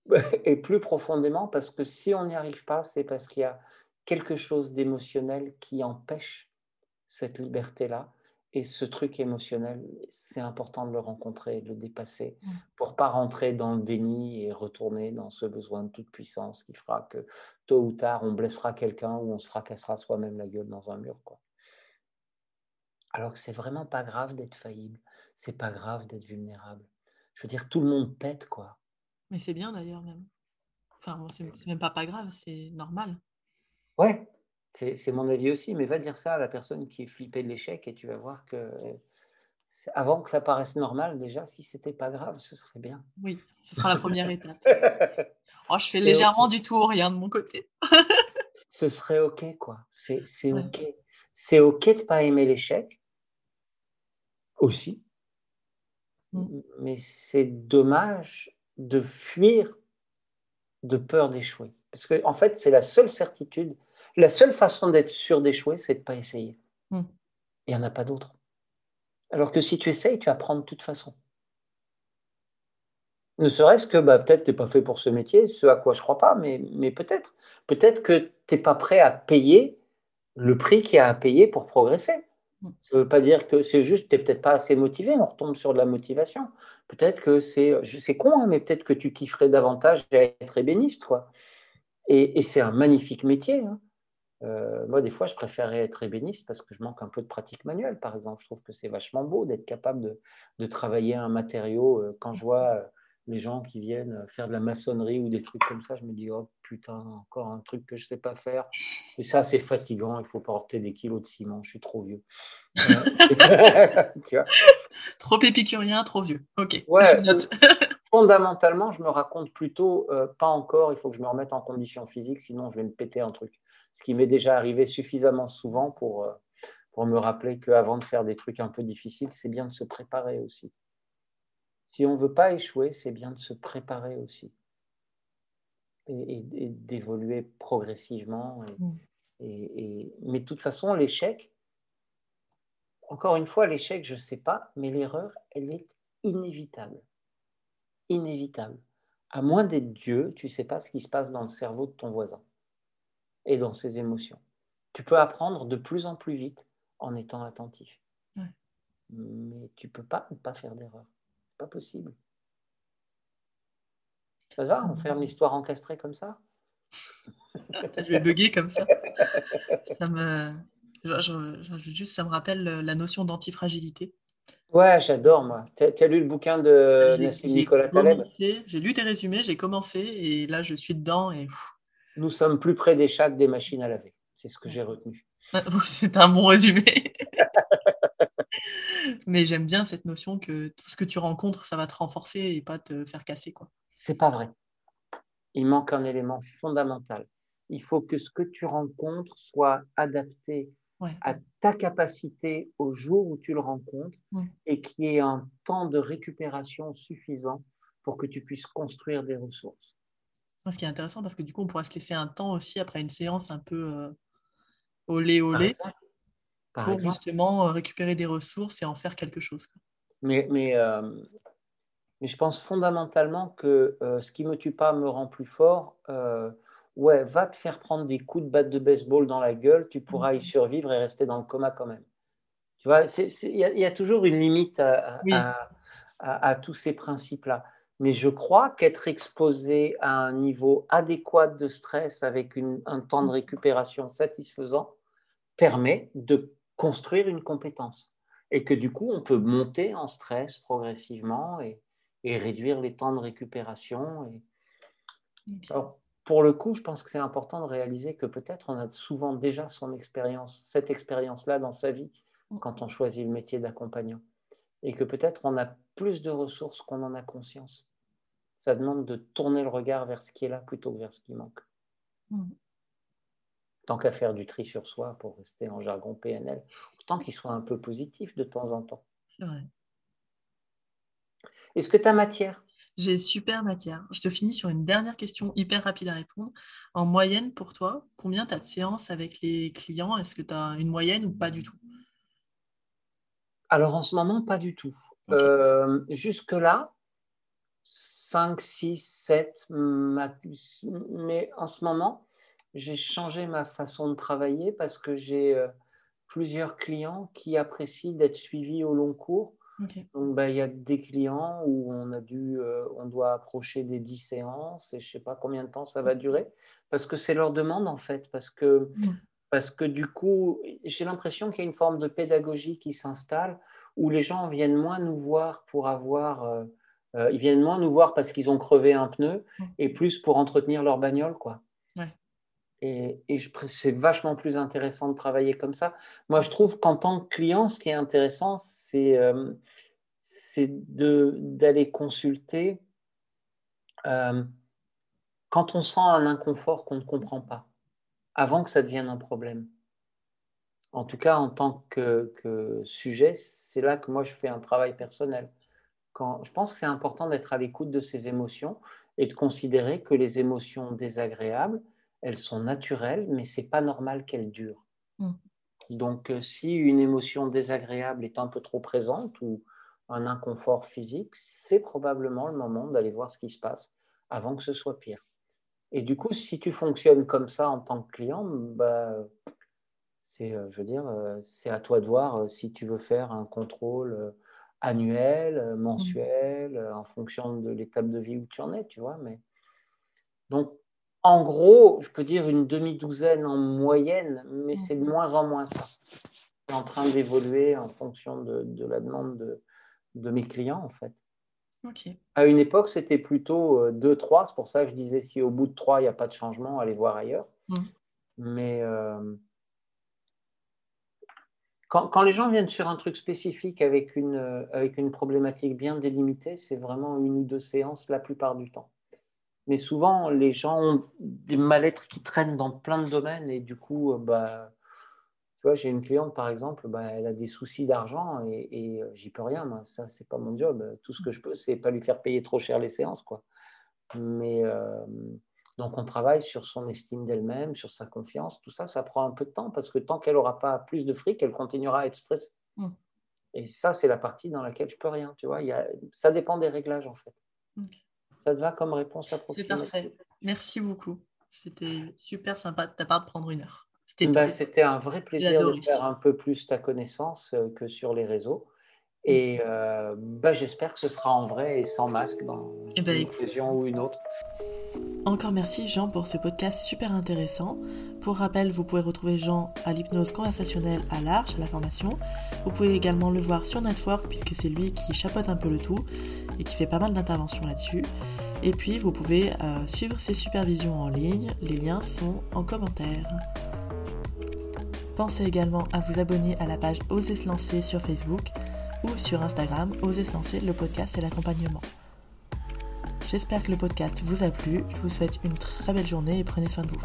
et plus profondément, parce que si on n'y arrive pas, c'est parce qu'il y a quelque chose d'émotionnel qui empêche cette liberté-là. Et ce truc émotionnel, c'est important de le rencontrer, de le dépasser, mmh. pour pas rentrer dans le déni et retourner dans ce besoin de toute puissance qui fera que tôt ou tard, on blessera quelqu'un ou on se fracassera soi-même la gueule dans un mur. Quoi. Alors que c'est vraiment pas grave d'être faillible, c'est pas grave d'être vulnérable. Je veux dire, tout le monde pète, quoi. Mais c'est bien d'ailleurs même. Enfin, bon, c'est même pas pas grave, c'est normal. Ouais, c'est mon avis aussi, mais va dire ça à la personne qui est flippée de l'échec et tu vas voir que avant que ça paraisse normal, déjà, si c'était pas grave, ce serait bien. Oui, ce sera la première étape. Oh, je fais légèrement du tout rien de mon côté. ce serait OK, quoi. C'est OK. C'est OK de pas aimer l'échec aussi. Mmh. Mais c'est dommage de fuir de peur d'échouer. Parce qu'en en fait, c'est la seule certitude, la seule façon d'être sûr d'échouer, c'est de ne pas essayer. Hmm. Il n'y en a pas d'autre. Alors que si tu essayes, tu apprends de toute façon. Ne serait-ce que bah, peut-être tu n'es pas fait pour ce métier, ce à quoi je ne crois pas, mais, mais peut-être. Peut-être que tu n'es pas prêt à payer le prix qu'il y a à payer pour progresser. Ça ne veut pas dire que c'est juste, tu n'es peut-être pas assez motivé, on retombe sur de la motivation. Peut-être que c'est, c'est con, hein, mais peut-être que tu kifferais davantage à être ébéniste, quoi. Et, c'est un magnifique métier. Hein. Euh, moi, des fois, je préférerais être ébéniste parce que je manque un peu de pratique manuelle, par exemple. Je trouve que c'est vachement beau d'être capable de, de, travailler un matériau. Euh, quand je vois euh, les gens qui viennent faire de la maçonnerie ou des trucs comme ça, je me dis, oh putain, encore un truc que je ne sais pas faire. Et ça, c'est fatigant, il faut porter des kilos de ciment, je suis trop vieux. trop épicurien, trop vieux. Ok, fondamentalement, je me raconte plutôt, euh, pas encore, il faut que je me remette en condition physique, sinon je vais me péter un truc. Ce qui m'est déjà arrivé suffisamment souvent pour, euh, pour me rappeler qu'avant de faire des trucs un peu difficiles, c'est bien de se préparer aussi. Si on ne veut pas échouer, c'est bien de se préparer aussi et, d'évoluer progressivement. Mm. Et, mais de toute façon, l'échec, encore une fois, l'échec, je ne sais pas, mais l'erreur, elle est inévitable. Inévitable. À moins d'être Dieu, tu ne sais pas ce qui se passe dans le cerveau de ton voisin et dans ses émotions. Tu peux apprendre de plus en plus vite en étant attentif. Mais tu ne peux pas ne pas faire d'erreur pas possible. Ça va, on ferme l'histoire encastrée comme ça Je vais bugger comme ça. Ça me... juste, ça me rappelle la notion d'antifragilité. Ouais, j'adore, moi. Tu as, lu le bouquin de Nicolas Taleb? J'ai lu tes résumés, j'ai commencé et là, je suis dedans. et Nous sommes plus près des chats que des machines à laver. C'est ce que j'ai retenu. C'est un bon résumé. Mais j'aime bien cette notion que tout ce que tu rencontres, ça va te renforcer et pas te faire casser. quoi. C'est pas vrai. Il manque un élément fondamental. Il faut que ce que tu rencontres soit adapté à ta capacité au jour où tu le rencontres et qu'il y ait un temps de récupération suffisant pour que tu puisses construire des ressources. Ce qui est intéressant parce que du coup, on pourra se laisser un temps aussi après une séance un peu euh, olé olé pour justement euh, récupérer des ressources et en faire quelque chose. Mais, mais, euh, mais je pense fondamentalement que euh, ce qui me tue pas me rend plus fort. ouais, va te faire prendre des coups de batte de baseball dans la gueule, tu pourras y mmh. survivre et rester dans le coma quand même. Tu vois, il y, a toujours une limite à, à tous ces principes-là. Mais je crois qu'être exposé à un niveau adéquat de stress avec un temps de récupération satisfaisant permet de construire une compétence. Et que du coup, on peut monter en stress progressivement et, réduire les temps de récupération. Et... pour le coup, je pense que c'est important de réaliser que peut-être on a souvent déjà son expérience, cette expérience-là dans sa vie mmh. quand on choisit le métier d'accompagnant. Et que peut-être on a plus de ressources qu'on en a conscience ça demande de tourner le regard vers ce qui est là plutôt que vers ce qui manque. Mm. Tant qu'à faire du tri sur soi pour rester en jargon PNL, autant qu'il soit un peu positif de temps en temps. C'est vrai. Est-ce que tu as matière? J'ai super matière. Je te finis sur une dernière question hyper rapide à répondre. En moyenne, pour toi, combien tu as de séances avec les clients? Est-ce que tu as une moyenne ou pas du tout? Alors en ce moment, pas du tout. Euh, jusque-là, 5, 6, 7, mais en ce moment, j'ai changé ma façon de travailler parce que j'ai euh, plusieurs clients qui apprécient d'être suivis au long cours. Donc, bah, il y a des clients où on, a dû, euh, on doit approcher des 10 séances et je ne sais pas combien de temps ça va durer parce que c'est leur demande en fait. Parce que, parce que du coup, j'ai l'impression qu'il y a une forme de pédagogie qui s'installe où les gens viennent moins nous voir pour avoir. Euh, euh, ils viennent moins nous voir parce qu'ils ont crevé un pneu et plus pour entretenir leur bagnole. Quoi. Et, et c'est vachement plus intéressant de travailler comme ça. Moi, je trouve qu'en tant que client, ce qui est intéressant, c'est euh, d'aller consulter euh, quand on sent un inconfort qu'on ne comprend pas, avant que ça devienne un problème. En tout cas, en tant que, que sujet, c'est là que moi, je fais un travail personnel je pense que c'est important d'être à l'écoute de ses émotions et de considérer que les émotions désagréables, elles sont naturelles, mais c'est pas normal qu'elles durent. Mm. Donc, euh, si une émotion désagréable est un peu trop présente ou un inconfort physique, c'est probablement le moment d'aller voir ce qui se passe avant que ce soit pire. Et du coup, si tu fonctionnes comme ça en tant que client, bah, c'est, euh, je veux dire, euh, c'est à toi de voir si tu veux faire un contrôle annuel, euh, mensuel, euh, en fonction de l'étape de vie où tu en es, tu vois. Mais... Donc, en gros, je peux dire une demi-douzaine en moyenne, mais c'est de moins en moins ça. C'est en train d'évoluer en fonction de, la demande de, mes clients, en fait. À une époque, c'était plutôt 2-3. Euh, c'est pour ça que je disais si au bout de 3, il n'y a pas de changement, allez voir ailleurs. Mmh. Mais quand, les gens viennent sur un truc spécifique avec une, euh, avec une problématique bien délimitée, c'est vraiment une ou deux séances la plupart du temps. Mais souvent, les gens ont des mal-être qui traînent dans plein de domaines et du coup, euh, bah, tu vois, j'ai une cliente par exemple, bah, elle a des soucis d'argent et, et euh, j'y peux rien, moi. ça, c'est pas mon job. Tout ce que je peux, c'est pas lui faire payer trop cher les séances, quoi. Mais donc, on travaille sur son estime d'elle-même, sur sa confiance. Tout ça, ça prend un peu de temps parce que tant qu'elle n'aura pas plus de fric, elle continuera à être stressée. Mm. Et ça, c'est la partie dans laquelle je peux rien. Tu vois, ça dépend des réglages en fait. Ça te va comme réponse à C'est parfait. Merci beaucoup. C'était super sympa de ta part de prendre une heure. C'était bah, un vrai plaisir de faire un peu plus ta connaissance euh, que sur les réseaux. Et euh, bah, j'espère que ce sera en vrai et sans masque dans eh ben, une occasion ou une autre. Encore merci Jean pour ce podcast super intéressant. Pour rappel, vous pouvez retrouver Jean à l'hypnose conversationnelle à l'Arche, à la formation. Vous pouvez également le voir sur Network puisque c'est lui qui chapeaute un peu le tout et qui fait pas mal d'interventions là-dessus. Et puis vous pouvez euh, suivre ses supervisions en ligne, les liens sont en commentaire. Pensez également à vous abonner à la page Oser se lancer sur Facebook ou sur Instagram, Osez se lancer, le podcast et l'accompagnement. J'espère que le podcast vous a plu, je vous souhaite une très belle journée et prenez soin de vous.